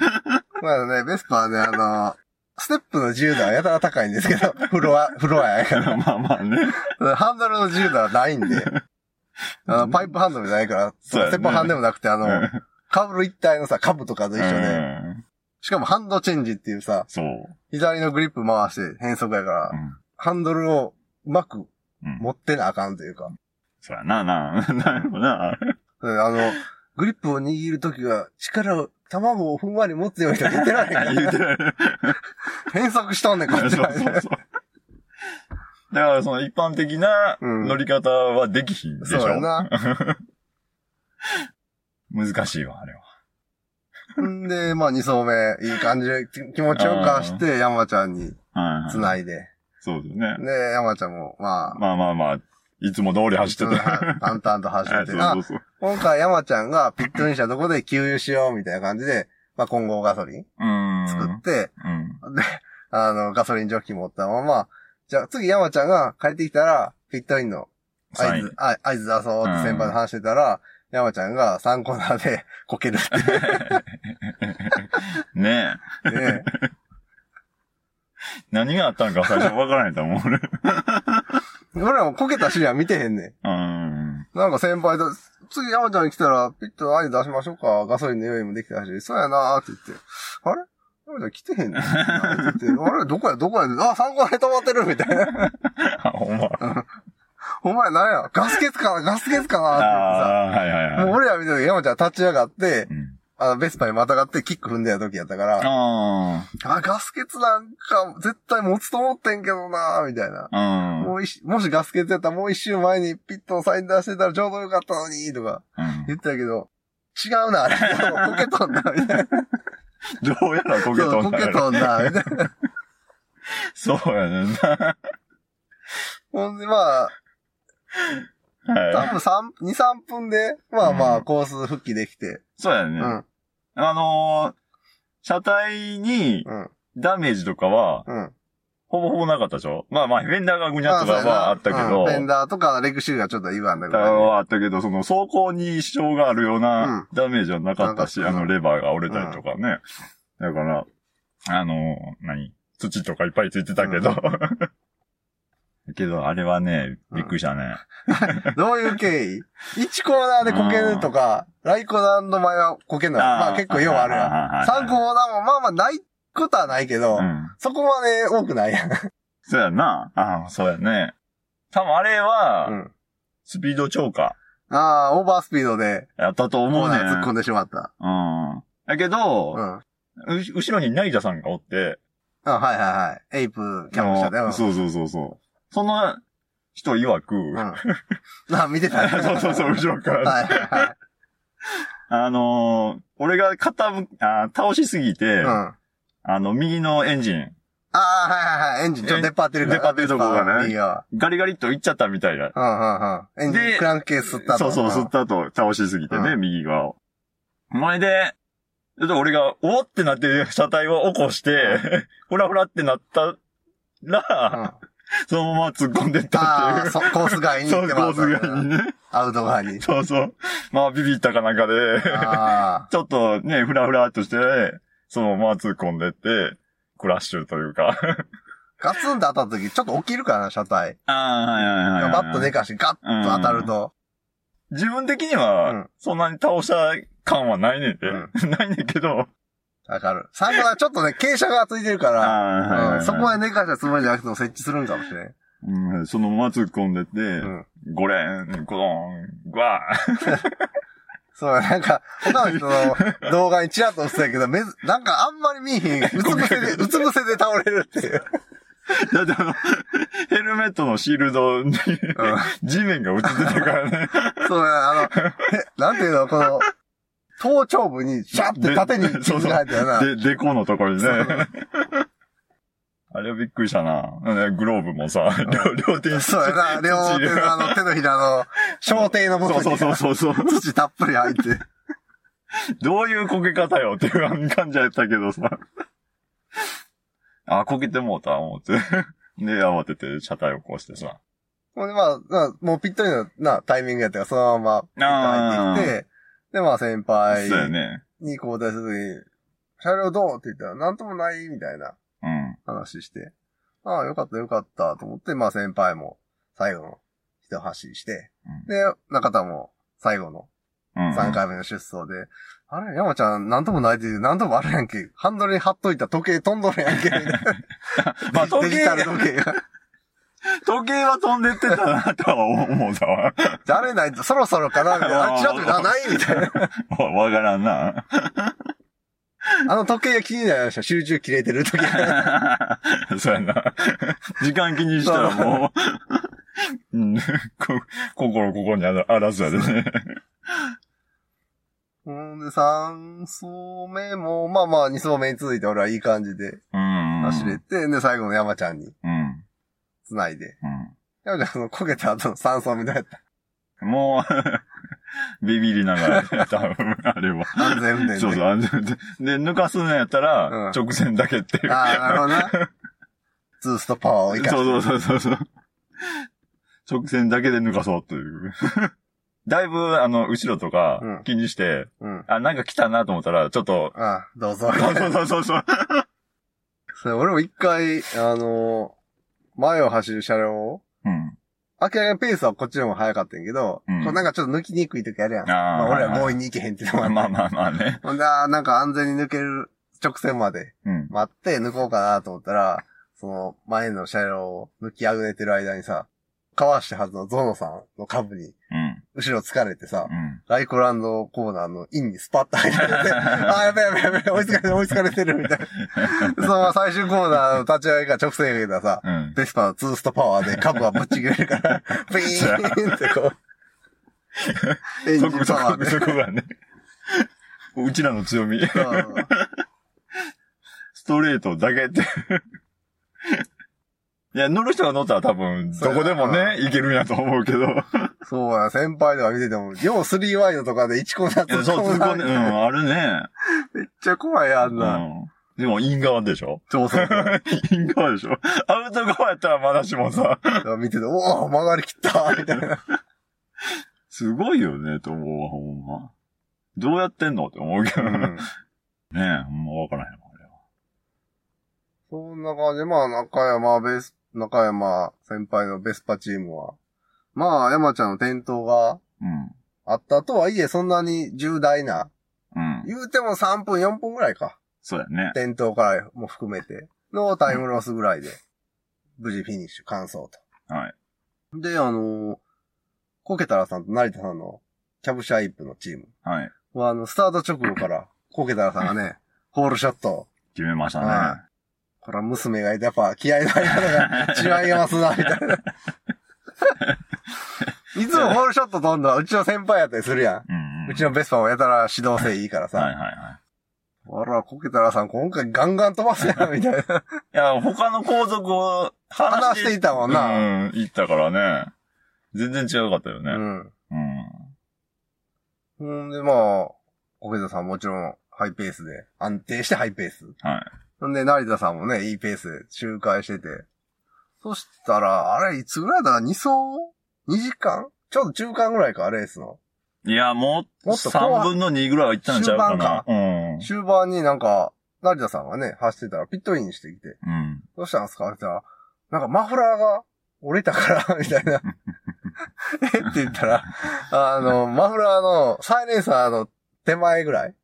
まあね、ベスパはね、あの、ステップの自由度はやたら高いんですけど、フロア、フロアやから。まあまあね。ハンドルの自由度はないんで。あの、パイプハンドルじゃないから、ステップハンでもなくて、あの、うんカブル一体のさ、カブとかと一緒で、うんしかもハンドチェンジっていうさ、そう。左のグリップ回して変速やから、うんハンドルをうまくうん持ってなあかんというか、そうやな、な、なるほどな。であの、グリップを握るときは力を、卵をふんわり持つようにと言ってられへんから 言うてる。変速しとんねん、こそうっちは。そうそう。だからその一般的なうん乗り方はできひんでしょ。そうやな。難しいわ、あれは。んで、まあ二層目、いい感じでき気持ちよく走って、山ちゃんにはいはい。繋いで。そうですね。で、山ちゃんも、まあ、まあまあまあ、いつも通り走ってて。淡々と走はいってて、あそう。今回山ちゃんがピットインしたとこで給油しようみたいな感じで、まあ混合ガソリン。作って、うん。で、あの、ガソリンジョッキ持ったまま、じゃあ次山ちゃんが帰ってきたら、ピットインの合図、あ合図出そうって先輩と話してたら、山ちゃんが3コーナーでこけるって ねえ。ね。何があったのか最初わからないと思う。俺 俺らもこけたシーンは見てへんねうん。ん。なんか先輩と、次山ちゃんに来たら、ピット合図出しましょうか。ガソリンの用意もできたし、そうやなーって言って、あれ？山ちゃん来てへんねん。って言って、あれどこやどこやあ、3コーナーで止まってるみたいな。あ、ほんま。お前何や？ガス欠かなガス欠かなって言ってさ。ああ、はいはいはい。もう俺ら見た時山ちゃん立ち上がって、うん。あの、ベスパにまたがってキック踏んでた時やったから、ああ、ガス欠なんか絶対持つと思ってんけどなみたいな。あ。うん。もう一もしガス欠やったらもう一周前にピットのサイン出してたらちょうどよかったのに、とかうん言ってたけど、違うな、あれ。こけとんな、みたいな。どうやらこけそう、こけとんだよとんな、みたいな。そうやねんな。ほんで、まあ、多はい。分三2、3分で、まあまあ、うんコース復帰できて。そうやね。うん、あのー、車体にうん、ダメージとかは、うん。ほぼほぼなかったでしょ？まあまあ、フェンダーがぐにゃっとかはあったけど、うん。フェンダーとかレクシーがちょっと言わんだけど、はあったけど、その走行に支障があるようなダメージはなかったし、なかった。あの、レバーが折れたりとかね。だから、あの、何？土とかいっぱいついてたけど。けど、あれはね、びっくりしたね。どういう経緯 ?1 コーナーでこけるとか、ライコナーの前はこけるの？まあ結構ようあるやん。はいはいはい3コーナーもまあまあないことはないけど、うん。そこまで多くないやん。そうやな。ああ、そうやね。多分あれは、うん。スピード超過ああ、オーバースピードで、やったと思うねん。突っ込んでしまった。うん。だけど、うん。後ろに成田さんがおって、はいはいはい。エイプキャップしたね。うんそうそうそうそう。その人曰く、うん。あ、見てたね そうそうそう、後ろから。はいはいはい。あのー俺が傾きあー倒しすぎて、うん。ああの、右のエンジン、あ、はいはいはい。エンジンちょっと出っ張ってるから。出っ張ってるとこがねいいよ。ガリガリっといっちゃったみたいな。うんうんうん。エンジンでクランクケース吸ったとそうそう、吸った後倒しすぎてね、うん右側を。前で、ちょっと俺が、おってなって車体を起こして、ふらふらってなったら、うん。そのまま突っ込んでったっていう。そコース外に そう、行ってコースます外にね。アウト側に。そうそう。まあ、ビビったかなんかで、あ ちょっとね、ふらふらっとして、そのまま突っ込んでって、クラッシュというか。あ。ガツンと当たった時、ちょっと起きるからな、車体。ああ、はいはいはいはい。バッと寝かしてガッと当たると。自分的にうはん、そんなに倒した感はないねんで。ないねんけど。わかる。最後はちょっとね、傾斜がついてるから、そこまで寝かしたつもりじゃなくても設置するんかもしれん。うん、そのまま突っ込んでって、うん。ゴレン、ゴロン、グワ そう、なんか、他の人の動画にチラッと映ってたけど、めず、なんかあんまり見えへん。うつ伏せで、うつ伏せで倒れるっていう。ー。だってあの、ヘルメットのシールドに、うん。地面が映ってたからね。そうや、あの、えなんていうの、この、頭頂部にシャって縦に 傷が入ったよな。で、デコのところにね。あれはびっくりしたな。ねグローブもさ、両両手にそうやな、両手のあの手のひらの、小手の部分にそうそうそうそう。土たっぷり入って。どういうこけ方よっていう感じやったけどさ。あ、こけてもうた、思って。で、慌てて車体をこうしてさ。ほんで、まあ、なもうぴったりのな、タイミングやったから、そのまま、入ってきて、で、まあ先輩そうやね。に交代するときに、車両どうって言ったら、なんともないみたいなうん。話して、ああ、よかったよかったと思って、まあ先輩も最後の一走りして、うんで、中田も最後のうん。3回目の出走で、あれ、山ちゃん、なんともないってなんともあるやんけ。ハンドルに貼っといた時計飛んどるやんけ。みたいな まあ時計デジタル時計が。時計は飛んでってたなとは思うたわ。じゃああれないと、そろそろかなみたいな。あ、ちらっと見たらあ、ないみたいな。わ わからんな。あの時計が気になりました。集中切れてる時計。そうやな。時間気にしたらもう、うん、こ心ここにあらあらずやでね。ほんで、3走目も、まあまあ、2走目に続いて俺はいい感じでうん。走れて、で、最後の山ちゃんにうん。繋いで。うん。山ちゃん、その、焦げた後の3走目どうやったもう、ビビりながら、多分、あれは。安全運転で。そうそう、安全で。で、抜かすのやったら、うん直線だけっていう。ああ、なるほどな。ツーストパワーを生かして。そうそうそうそう。直線だけで抜かそうという。だいぶ、あの、後ろとかうん気にして、うん。あ、なんか来たなと思ったら、ちょっと、ああ、どうぞ。そうそうそうそうそう。それ俺も一回、あの前を走る車両を、うん。明らかにペースはこっちの方が速かったんやけど、うんこうなんかちょっと抜きにくい時あるやん。あーまあ、俺ははいはい強引に行けへんっていうのも まあまあまあね。ほんで、なんか安全に抜ける直線までうん。待って抜こうかなと思ったら、その前の車両を抜きあぐねてる間にさ、かわしたはずのゾノさんの株にうん。後ろ疲れてさ、うん。ライコランドコーナーのインにスパッと入られて、あーやべやべやべ、追いつかれてる追いつかれてるみたいな。その最終コーナーの立ち上がりから直線やけどさ、うん。ベスパのツーストパワーで株はぶっちぎれるから、ピーンってこう、エンジンパワーで。そこがね。うちらの強み。ストレートだけって。いや、乗る人が乗ったら多分、どこでもね、いけるんやと思うけど。そうや、先輩とか見てても、よう3ワイドとかで1コーナー突っそう、込むな突っ込んで、うん、あるね。めっちゃ怖いやんうな。ん。でも、イン側でしょ？そうそう イン側でしょ？アウト側やったらまだしもさ。見てて、おお曲がりきったみたいな。すごいよね、と思うわ、ほんま。どうやってんのって思うけど。ねうんえ、ほんまわからへんわ、あれは。そんな感じで、まあ、中山ベス、中山先輩のベスパチームは、まあ、山ちゃんの転倒がうん。あったとはいえ、そんなに重大な、うん。言うても3分、4分ぐらいか。そうやね。転倒からも含めて、のタイムロスぐらいで、無事フィニッシュ、完走と。はい。で、あのーコケタラさんと成田さんのキャブシャイプのチームはい。は、あの、スタート直後から、コケタラさんがね、ホールショット、決めましたね。はこれは娘がいて、やっぱ気合いの入り方が違いますな、みたいな。いつもホールショット飛んだらうちの先輩やったりするやん。うんうん。うちのベスパもやたら指導性いいからさ。はいはいはい。あら、コケタラさん今回ガンガン飛ばすやん、みたいな。いや、他の皇族を話話していたもんな。うん、言ったからね。全然違うかったよね。うん。うん。ほんで、まあ、コケタさんもちろんハイペースで、安定してハイペース。はい。ほんで、成田さんもね、いいペースで周回してて。そしたら、あれ、いつぐらいだか ?2 走 ?2 時間？ちょうど中間ぐらいか、レースの。いや、もう、もっと後半3分の2ぐらいは行ったんちゃうかな。終盤かうん。終盤になんか、成田さんがね、走ってたらピットインしてきて、うん。どうしたんですか？って言ったら、なんかマフラーが折れたから、みたいな。え？って言ったら、あの、マフラーのサイレンサーの手前ぐらい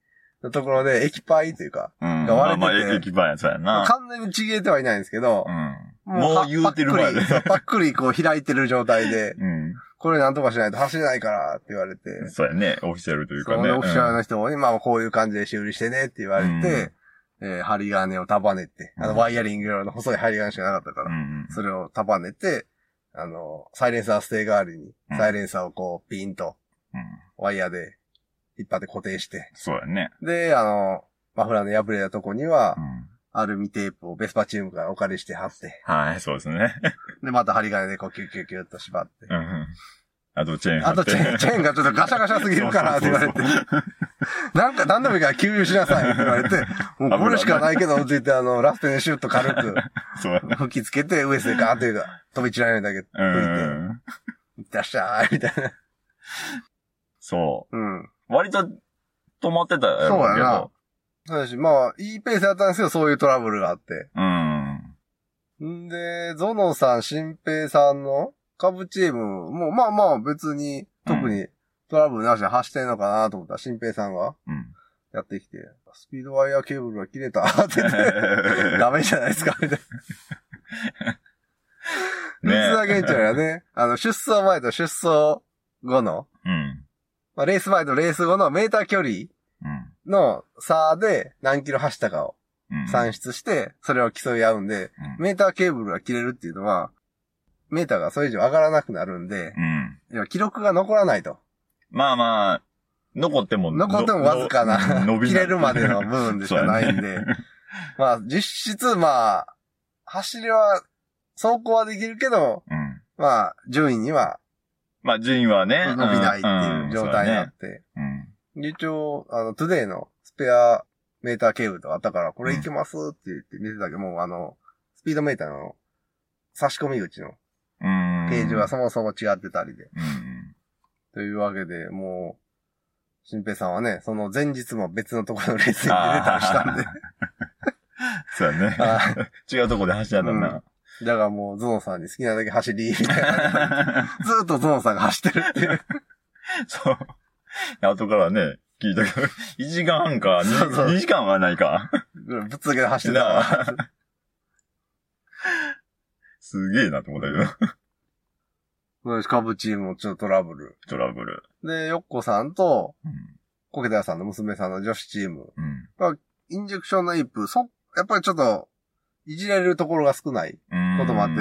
のところで液パイというか、うん。が割れててまあまあ、駅番やつやな。完全にちぎれてはいないんですけどう、ん。もう言うてる前でパックリ、そうパックリこう開いてる状態で、うん。これなんとかしないと走れないからって言われて、そうやね。オフィシャルというかね。オフィシャルの人も今はこういう感じで修理してねって言われて、えー針金を束ねて、あうんのワイヤリング用の細い針金しかなかったから、うん。うん。それを束ねて、あの、サイレンサーステー代わりにう、んサイレンサーをこうピンとうん。ワイヤーで引っ張って固定して、そうやね。で、あの、マフラーの破れたとこにはう、ん。アルミテープをベスパチームからお借りして貼って、はい、そうですね。で、また針金でこうキュッキュッキュッと縛って、うん。あとチェーン貼あ。とチェーン、チェーンがちょっとガシャガシャすぎるからって言われてなんか何でもいいから給油しなさいって言われて、もうこれしかないけど、って言ってあの、ラストにシュッと軽くそう。吹きつけて、ウエスでガーっていうか、飛び散らないだけう吹いて、ん。いってらっしゃい、みたいな。そうん。う。割と止まってたやろそうやな。そうだし、まあ、いいペースだったんですけど、そういうトラブルがあって。うん。んで、ゾノさん、新平さんの株チームも、まあまあ別に、特にトラブルなしで走ってんのかなと思ったら、新平さんがうん。やってきて、スピードワイヤーケーブルが切れたって言って、ダメじゃないですか、みたいな。ね 三つ田源ちゃね、あの、出走前と出走後の、うん。まあ、レース前とレース後のメーター距離うん。の差で何キロ走ったかをうん。算出して、それを競い合うんで、うんメーターケーブルが切れるっていうのは、メーターがそれ以上上がらなくなるんで、うん。記録が残らないと。まあまあ、残っても、残ってもわずかな、の伸び切れるまでの部分でしかないんで、ねまあ実質まあ、走りは、走行はできるけど、うん。まあ、順位にはまあ、順位はね。伸びないっていう状態になって、うん。で一応、あの、トゥデイのスペアメーターケーブルとかあったから、これいけますって言って見てたけど、もうあの、スピードメーターの差し込み口のうん。ページはそもそも違ってたりで。うん。というわけで、もう、新平さんはね、その前日も別のところのレースに出れたりしたんで。そうやね。あ 違うとこで走ってたんだな。だからもう、ゾノさんに好きなだけ走り、みたいな。ずっとゾノさんが走ってるっていう。そう。後からね、聞いたけど、1時間半か、そうそう 2, 時間はないか。ぶっ続けて走ってたわ。すげえなと思ったけど。カブチームもちょっとトラブル。トラブル。で、ヨッコさんと、うん。コケタヤさんの娘さんの女子チーム。うん。インジェクションのイップ、そ、やっぱりちょっと、いじられるところが少ないうん。こともあって、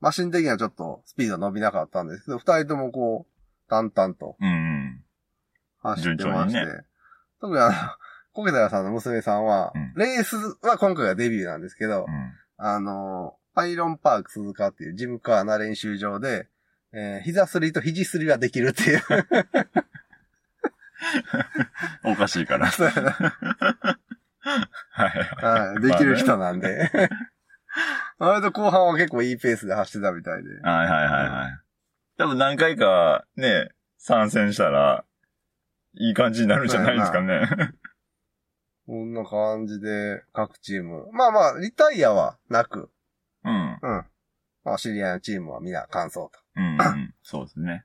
マシン的にはちょっとスピード伸びなかったんですけど、二人ともこう、淡々とうん。走ってまして、順調に特にあの、コケタヤさんの娘さんは、うんレースは今回がデビューなんですけど、うん。あの、パイロンパーク鈴鹿っていうジムカーな練習場で、えー膝すりと肘すりができるっていう。おかしいから。はい。はい、できる人なんで。割と後半は結構いいペースで走ってたみたいで。はいはいはいはい。多分何回かね、参戦したら、いい感じになるんじゃないですかね。こんな感じで、各チーム。まあまあ、リタイアはなく、うん。うん。まあ、知り合いのチームは皆完走うん、うん。そうですね。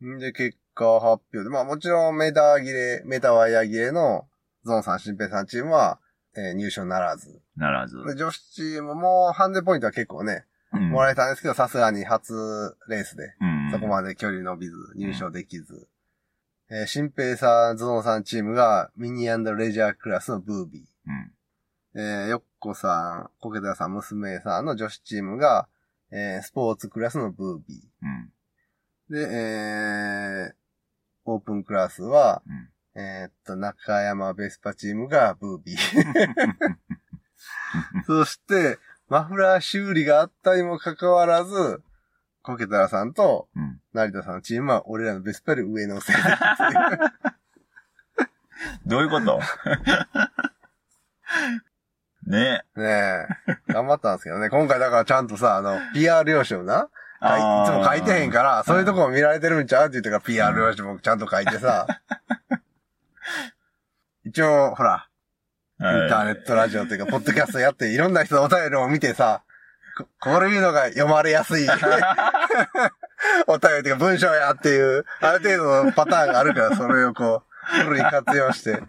と。んで、結果発表で、まあもちろんメーター切れ、メーターワイヤー切れのゾーンさん、新平さんチームは、えー入賞ならず。ならず。で、女子チームもハンデポイントは結構ね、うんもらえたんですけど、さすがに初レースでうん。そこまで距離伸びず、入賞できず。えー、新平さん、ズノンさんチームがミニレジャークラスのブービー。えー、よっこさん、コケタさん、娘さんの女子チームが、えー、スポーツクラスのブービー。で、えー、オープンクラスは、えー、っと、中山ベスパチームがブービー。そして、マフラー修理があったにもかかわらず、コケタラさんと、成田さんのチームは俺らのベスパより上のせい どういうこと？ねえ。ねえ。頑張ったんですけどね。今回だからちゃんとさ、あの、PR 用紙をな、いつも書いてへんから、そういうとこも見られてるんちゃうって言ってから PR 用紙もちゃんと書いてさ。一応、ほら、インターネットラジオというか、ポッドキャストやって、いろんな人のお便りを見てさ、ここういうのが読まれやすい お便りというか文章やっていう、ある程度のパターンがあるから、それをこう、フルに活用して。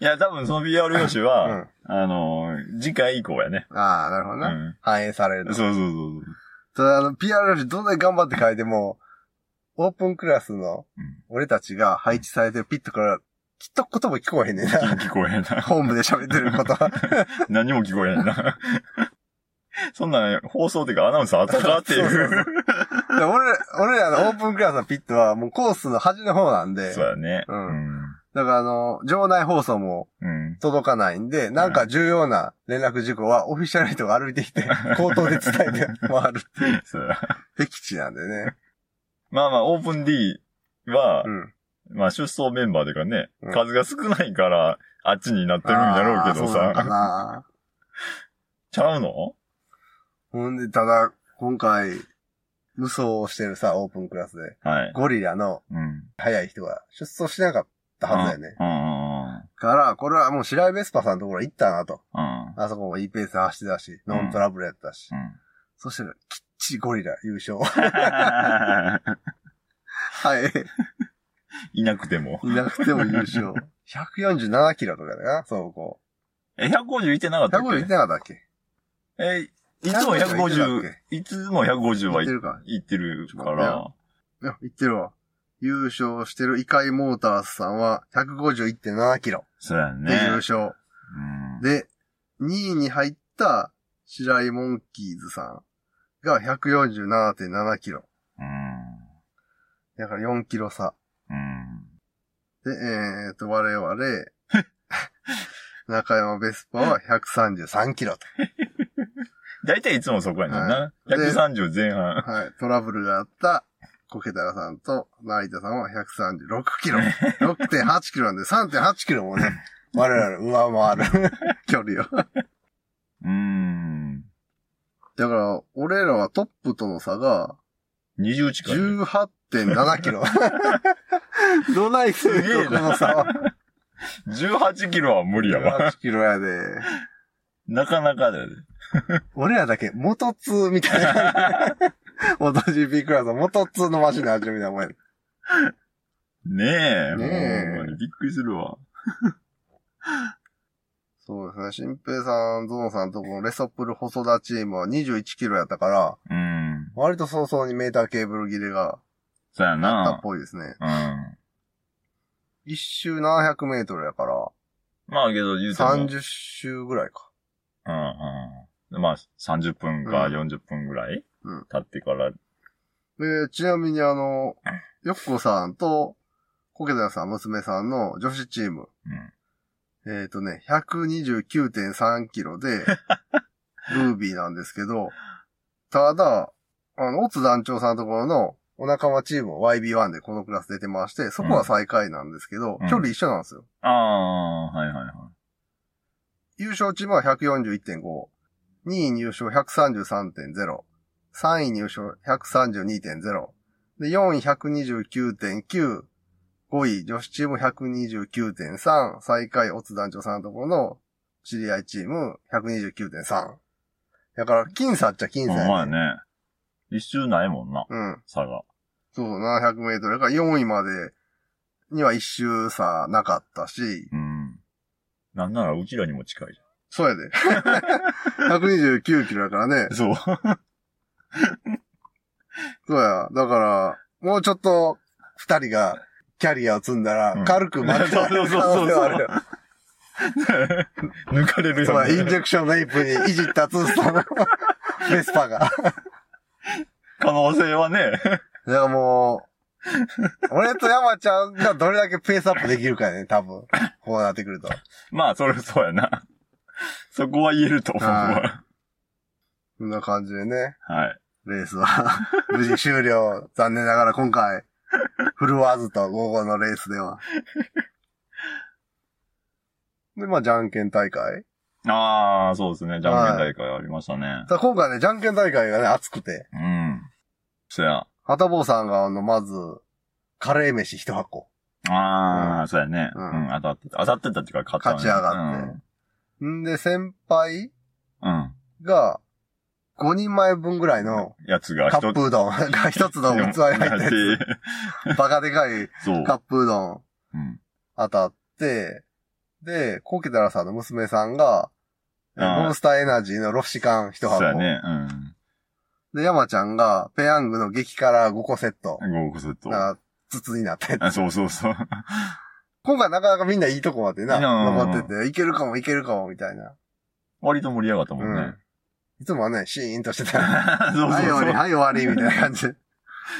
いや、多分その PR 用紙は、うん、あの、次回以降やね。ああ、なるほどな、うん。反映されるそうそうそうそう。ただ、あの、PR 用紙どんなに頑張って書いても、オープンクラスの、俺たちが配置されてるピットからきっと言葉聞こえへんねんな。聞こえへんな。ホームで喋ってることは。何も聞こえへんな。そんな、放送っていうかアナウンサーあったかっていう。そうそうそう俺、俺らのオープンクラスのピットはもうコースの端の方なんで。そうだね。うん。だからあの、場内放送も届かないんで、うん、なんか重要な連絡事項はオフィシャルの人が歩いてきて、口頭で伝えて回るっていう。そう。僻地なんでね。まあまあ、オープン D は、うん、まあ出走メンバーでかね、うん数が少ないから、あっちになってるんだろうけどさ。なちゃうの？ほんで、ただ、今回、無双してるさ、オープンクラスで、はい。ゴリラの速い人が出走しなかったはずだよね。うん。から、これはもう白井ベスパさんのところ行ったなと。うん。あそこもいいペースで走ってたし、ノントラブルやったし。うん。そしたら、きっちりゴリラ優勝。はい。いなくても。いなくても優勝。147キロとかだな、そうこう。え、150いってなかったっけ ?150 いってなかったっけ？え、いつも150、いつも150はいってるか。いってるから。いや、いってるわ。優勝してるイカイモータースさんは151.7キロ。そうやね。で優勝。うん、で、2位に入った白井モンキーズさんが147.7キロ。うん。だから4キロ差。うん。で、えっ、ー、と、我々、中山ベスパは133キロと。大体いつもそこやねんな。はい、130前半。はい。トラブルがあったコケタラさんと成田さんは136キロ。6.8キロなんで3.8キロもね、我々上回る距離を。うーん。だから、俺らはトップとの差が、20近い、ね。18.7キロ。どないするのこの差は。18キロは無理やわ。18キロやで。なかなかだよね。俺らだけ元2みたいな。元 GP クラスの元2のマシンの味みたもんや。ねえ。ねえ。びっくりするわ。そうですね。新平さん、ゾノさんとこのレソプル細田チームは21キロやったから、うん。割と早々にメーターケーブル切れが、そうやな。あったっぽいですね。うん。一周700メートルやから、まあけど言うても。30周ぐらいか。うんうん。まあ30分か40分ぐらい、うん、経ってから。で、ちなみにあの、よっこさんと、コケダさん、娘さんの女子チーム。うんえっ、ー、とね、129.3キロで、ルービーなんですけど、ただ、あの、オツ団長さんのところのお仲間チーム YB1 でこのクラス出てまして、そこは最下位なんですけど、うん、距離一緒なんですよ。ああ、はいはいはい。優勝チームは141.5、2位入賞133.0、3位入賞132.0、で、4位129.9、5位、女子チーム129.3、最下位、オツ団長さんのところの知り合いチーム129.3。だから、僅差っちゃ僅差やね。まあね。一周ないもんな。うん。差が。そう、700メートル。だから4位までには一周差なかったし。うん。なんならうちらにも近いじゃん。そうやで。129キロだからね。そう。そうや。だから、もうちょっと、二人が、キャリアを積んだら、うん軽く負けた可能性はあるよ。抜かれるそうインよね。ジェクションネイプにいじったツースターの ベスパが。可能性はね。らもう、俺と山ちゃんがどれだけペースアップできるかやね、多分。こうなってくると。まあ、それそうやな。そこは言えると思うわ。こんな感じでね、はい。レースは無事終了。残念ながら今回、フルワーズと午後のレースでは。で、まあ、じゃんけん大会。ああ、そうですね。じゃんけん大会ありましたね。さあ今回ね、じゃんけん大会がね、熱くて、うん。そや。はたぼうさんが、あの、まず、カレー飯一箱。ああ、そうやね。ううんん、当たってた。当たってたっていうか、勝ったね勝ち上がってんで、先輩うん。うん。が、5人前分ぐらいのやつがカップうどん が一つの器に入ったやつ。バカでかいそう。カップうどんうん。当たって、で、コキタラさんの娘さんが、えあーモンスターエナジーのロッシ缶一箱。そうやね。うん。で、山ちゃんが、ペヤングの激辛5個セット。ゴークセット。が筒になったやつ。あそうそうそう。今回なかなかみんないいとこまでな、うん残ってて、いけるかもいけるかもみたいな。割と盛り上がったもんねうん。いつもはね、シーンとしてた。そうはい、終わり、そうそう。はい、終わり、みたいな感じで。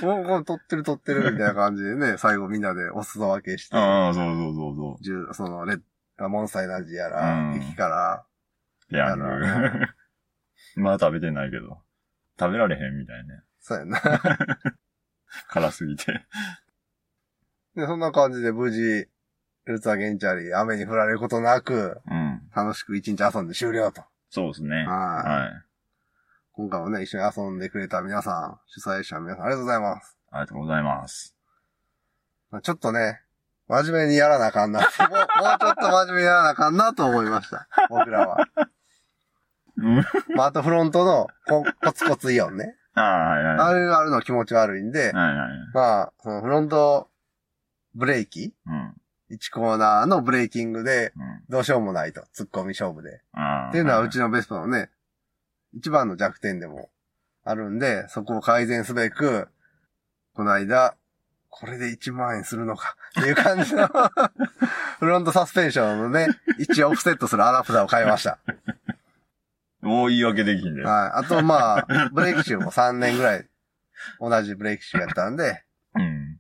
もう、もう、撮ってる撮ってる、みたいな感じでね、最後みんなでお裾分けして、ああ、そうそうそうそじゅその、レッ、モンスターエナジーやうら、ん激辛、う。ヤングやな。まだ食べてないけど。食べられへんみたいね。そうやな。辛すぎて。で、そんな感じで無事、ルツァゲンチャリ、雨に降られることなく、うん。楽しく一日遊んで終了と。そうですね。はい。はい。今回もね、一緒に遊んでくれた皆さん、主催者の皆さん、ありがとうございます。ありがとうございます。まあちょっとね、真面目にやらなあかんなって。もう、もうちょっと真面目にやらなあかんなと思いました。僕らは。うん。まあ、あとフロントのココツコツイオンね。ああ、はいはい。あれがあるの気持ち悪いんで、はいはい。まあ、そのフロントブレーキ？うん。1コーナーのブレーキングで、うん。どうしようもないと。突っ込み勝負で。ああ。っていうのはうちのベストのね、一番の弱点でもあるんで、そこを改善すべく、この間、これで1万円するのかっていう感じの フロントサスペンションのね、一応オフセットするアダプターを買いました。もう言い訳できんで。はい。あとまあ、ブレーキシューも3年ぐらい同じブレーキシューやったんで、うん。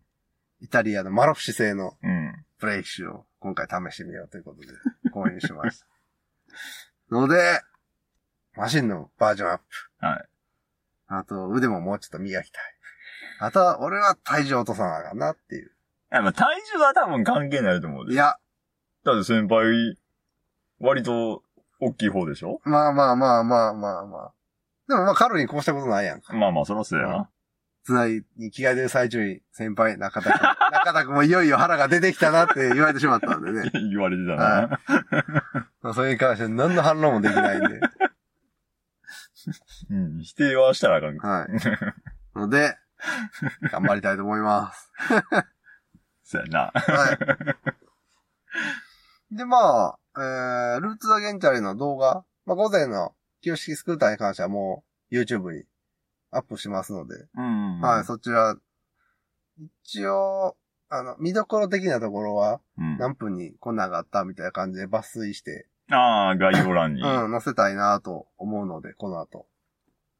イタリアのマロフシ製のうん。ブレーキシューを今回試してみようということで購入しました。ので、マシンのバージョンアップ。はい。あと腕ももうちょっと磨きたい。あとは、俺は体重落とさなあかんなっていう。やっぱ体重は多分関係ないと思うで。いや、だって先輩、割と、大きい方でしょ？まあまあまあまあまあまあ。でもまあカロリーにこうしたことないやんか。まあまあ、そらそうやな。つないに着替えてる最中に先輩、中田くん、中田くんもいよいよ腹が出てきたなって言われてしまったんでね。言われてたな。まあそれに関して何の反論もできないんで。うん。否定はしたらあかん。はい。ので、頑張りたいと思います。そうやな。はい。で、まあ、えー、ルーツ・ザ・ゲンチャリの動画、まあ、午前の旧式スクーターに関してはもう YouTube にアップしますので、うん。はい、そちら、一応、あの、見どころ的なところは、うん。何分にこんなんがあったみたいな感じで抜粋して、ああ、概要欄に。うん、載せたいなと思うので、この後。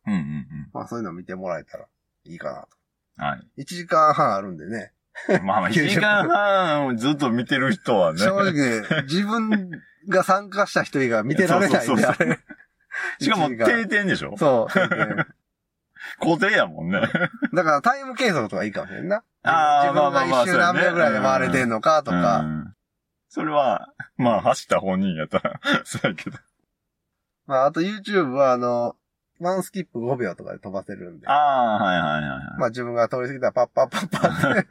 うんうんまあそういうの見てもらえたらいいかなと。うん。はい。1時間半あるんでね。まあまあ、1時間半ずっと見てる人はね。正直、自分が参加した人以外見てられないんで、あれ。しかも1時間定点でしょ？そう。固定やもんね。だからタイム計測とかいいかもしれんな。あー自分が一周何秒ぐらいで回れてんのかとうか。んそれは、まあ、走った本人やったら、そうやけど。まあ、あと YouTube はあの、ワンスキップ5秒とかで飛ばせるんで。ああ、はいはいはいはい。まあ自分が通り過ぎたらパッパッパッパッって。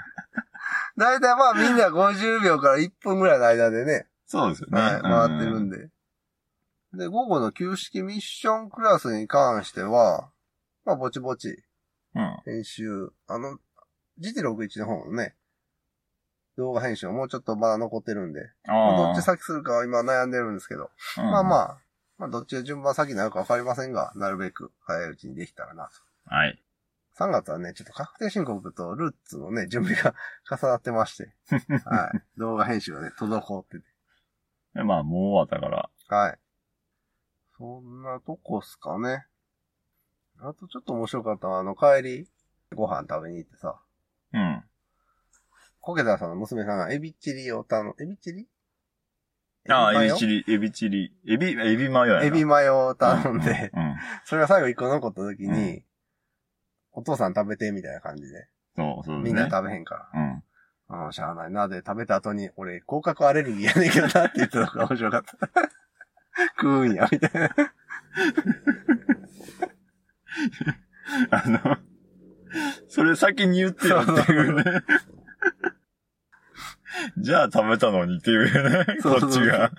だいたいまあみんな50秒から1分ぐらいの間でね、そうですよね。はい、回ってるんで。で。で、午後の旧式ミッションクラスに関しては、まあぼちぼちうん。編集、あの、GT61 の方のね、動画編集はもうちょっとまだ残ってるんで、まあ。どっち先するかは今悩んでるんですけど、うんまあまあ、まあどっちが順番先になるかわかりませんが、なるべく早いうちにできたらなと。はい。3月はね、ちょっと確定申告とルーツのね、準備が 重なってまして。はい。動画編集がね、滞ってて。でまあ、もう終わったから。はい。そんなとこっすかね。あとちょっと面白かったのは、あの、帰り、ご飯食べに行ってさ、うん。コケタさんの娘さんがエビチリを頼む、エビチリ？ああ、エビチリ、エビチリ、エビ、エビマヨやな。エビマヨを頼んで、うん。うんそれが最後一個残った時に、うお父さん食べてみたいな感じで、そう、そうですね。みんな食べへんから。うん。ああ、しゃあないな。で、食べた後に、俺、甲殻アレルギーやねんけどなって言ってたのが面白かった。食うんや、みたいな。あの、それ先に言ってよっていうね。じゃあ食べたのにっていうね、そうそうこっちが。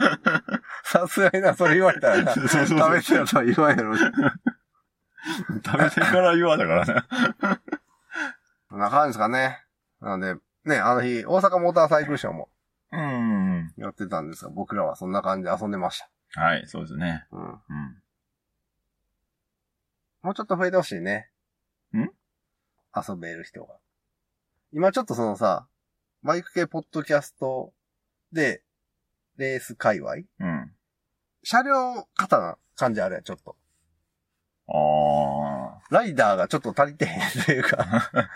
さすがにな、それ言われたらな、そうそうそう食べてたとは言わんやろ。食べてから言わだからね。こんな感じですかね。なんで、ね、あの日、大阪モーターサイクルショーもうん。やってたんですが、僕らはそんな感じで遊んでましはい、そうですね。た。うん。うん。もうちょっと増えてほしいね。ん？遊べる人が。今ちょっとそのさ、バイク系ポッドキャストで、レース界隈？うん。車両型な感じあるやん、ちょっと。あライダーがちょっと足りてへんというか。あ。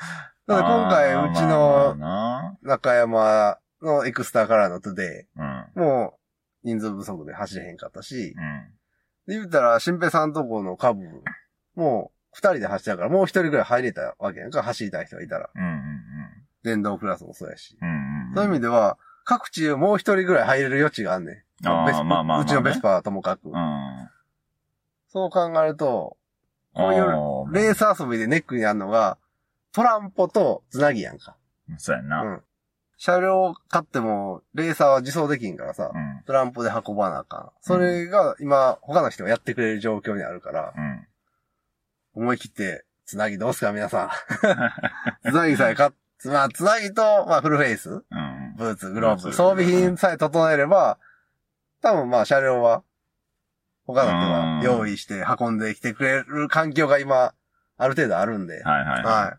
だ今回、うちまあのま中山のエクスターカラーのトゥデあなイ、もう人数不足で走れへんかったしう、ん。うん。で言うたら、新平さんとこの株、もう二人で走ったから、もう一人ぐらい入れたわけやんか、走りたい人がいたら。うんうん電動クラスもそうやし。うん。うんうん。そういう意味では、各地もう一人ぐらい入れる余地があんねん。まあまあまあねうちのベスパはともかく。うん。そう考えると、こういううレース遊びでネックにあるのが、トランポとつなぎやんか。そうやな。うん。車両買っても、レーサーは自走できんからさ、うん。トランポで運ばなあかん。それが今、他の人がやってくれる状況にあるから、うん。思い切って、つなぎどうすか皆さん。つなぎさえ買っ、まあ、つなぎと、まあ、フルフェイス、うん。ブーツ、グローブ、装備品さえ整えれば、多分まあ、車両は、他の人が用意して運んできてくれる環境が今、ある程度あるんで。はいはい。は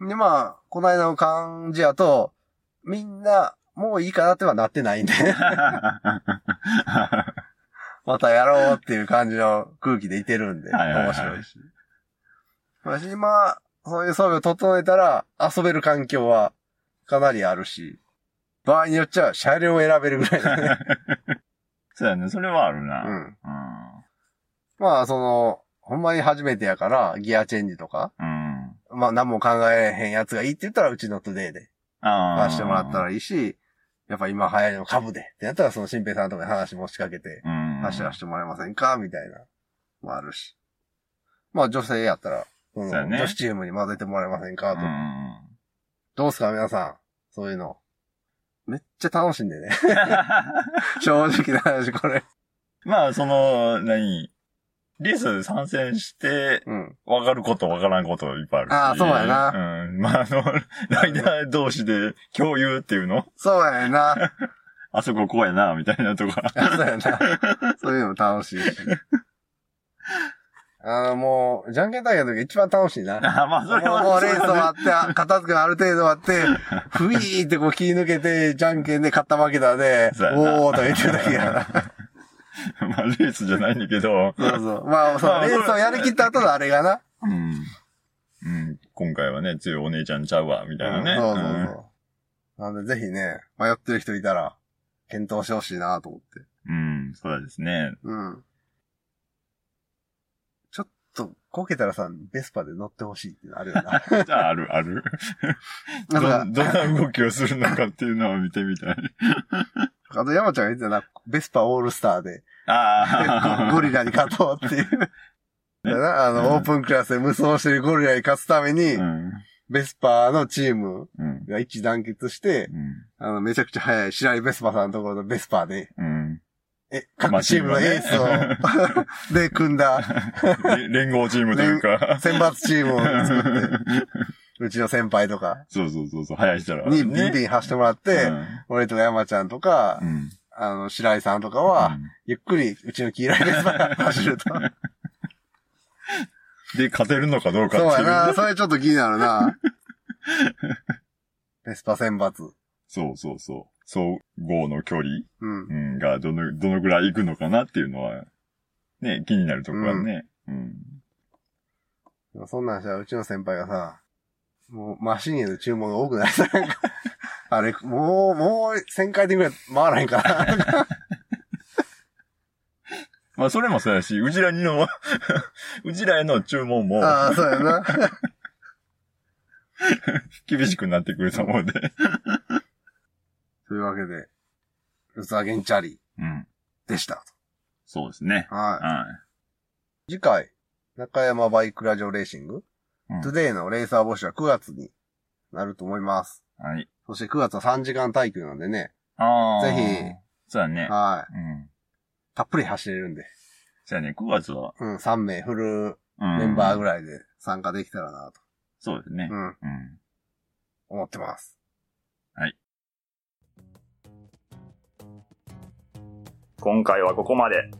い。で、まあ、この間の感じやと、みんな、もういいかなってはなってないんで、またやろうっていう感じの空気でいてるんで、はいはいはい面白いし。私今、そういう装備を整えたら、遊べる環境はかなりあるし、場合によっちゃ車両を選べるぐらいだね。そうやね。それはあるな。うん。うん。まあ、その、ほんまに初めてやから、ギアチェンジとか、うん。まあ何も考えへんやつがいいって言ったら、うちのトゥデイでああ。出してもらったらいいし、やっぱ今流行りの株でってなったら、その新平さんとかに話も仕掛けて、うん。走らせてもらえませんかみたいな、もあるし。まあ女性やったら、そね女子チームに混ぜてもらえませんかと。うん。どうすか皆さん。そういうの。めっちゃ楽しんでね。正直な話、これ。まあ、その、何？レース参戦して、うん。わかることわからんこといっぱいあるし。ああそうやなうん。まあ、あの、ライダー同士で共有っていうの？そうやな。あそここうやな、みたいなとか。そうやな。そういうのも楽しいし。あの、もう、じゃんけん大会の時一番楽しいな。あまあ、それは。もうレース終わって、片付けがある程度終わって、ふいーってこう気抜けて、じゃんけんで勝った負けたで、おーとか言ってるだけやな。まあ、レースじゃないんだけど。そうそう。まあ、そうま、あレースをやりきった後のあれがな。うん。うん。今回はね、強いお姉ちゃんちゃうわ、みたいなね。そうそうそう。なんでぜひね、迷ってる人いたら、検討してほしいなと思って。うん。うん、そうですね。うん。ちょっと、こけたらさ、ベスパで乗ってほしいってあるよな。じゃあ、ある、ある。ど、どんな動きをするのかっていうのを見てみたい。あと山ちゃんが言ってたな、ベスパオールスターで、ああ。ゴゴリラに勝とうっていう。だな、あの、うんオープンクラスで無双してるゴリラに勝つために、うん。ベスパーのチームうん。が一致団結して、うん。あの、めちゃくちゃ速い白井ベスパーさんのところのベスパーで、うん。え、各チームのエースを、で、組んだれ 連合チームというか。選抜チームを作って、うちの先輩とかそうそうそうそう、早い人らはにビンビン走ってもらって、俺とか山ちゃんとかう、ん。あの、白井さんとかは、ゆっくりうちの黄色いベスパーが走ると。で勝てるのかどうかそうっていう。やな。それちょっと気になるな。ベスパ選抜。そうそうそう。総合の距離、うん。うん、がどの、どのぐらい行くのかなっていうのは、ね、気になるところはね。うん。そんなんしたらうちの先輩がさ、もうマシンへの注文が多くなりそうあれ、もう、もう1000回転ぐらい回らへんから。まあ、それもそうやし、うちらにの、うちらへの注文もああ、そうやな。厳しくなってくると思うんで。というわけで、ルーツザ原チャリうん。でした。そうですね。は。はい次回、中山バイクラジオレーシング、うんトゥデイのレーサー募集は9月になると思います。い。はい。そして9月は3時間耐久なんでね、ああ。ぜひ。そうやね。はい。うん。たっぷり走れるんで、そうやね。9月は、うん、3名フルうん。メンバーぐらいで参加できたらなと、そうですねう。ん、うん。思ってます。今回はここまで。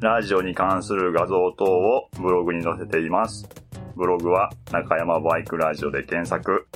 ラジオに関する画像等をブログに載せています。ブログは中山バイクラジオで検索。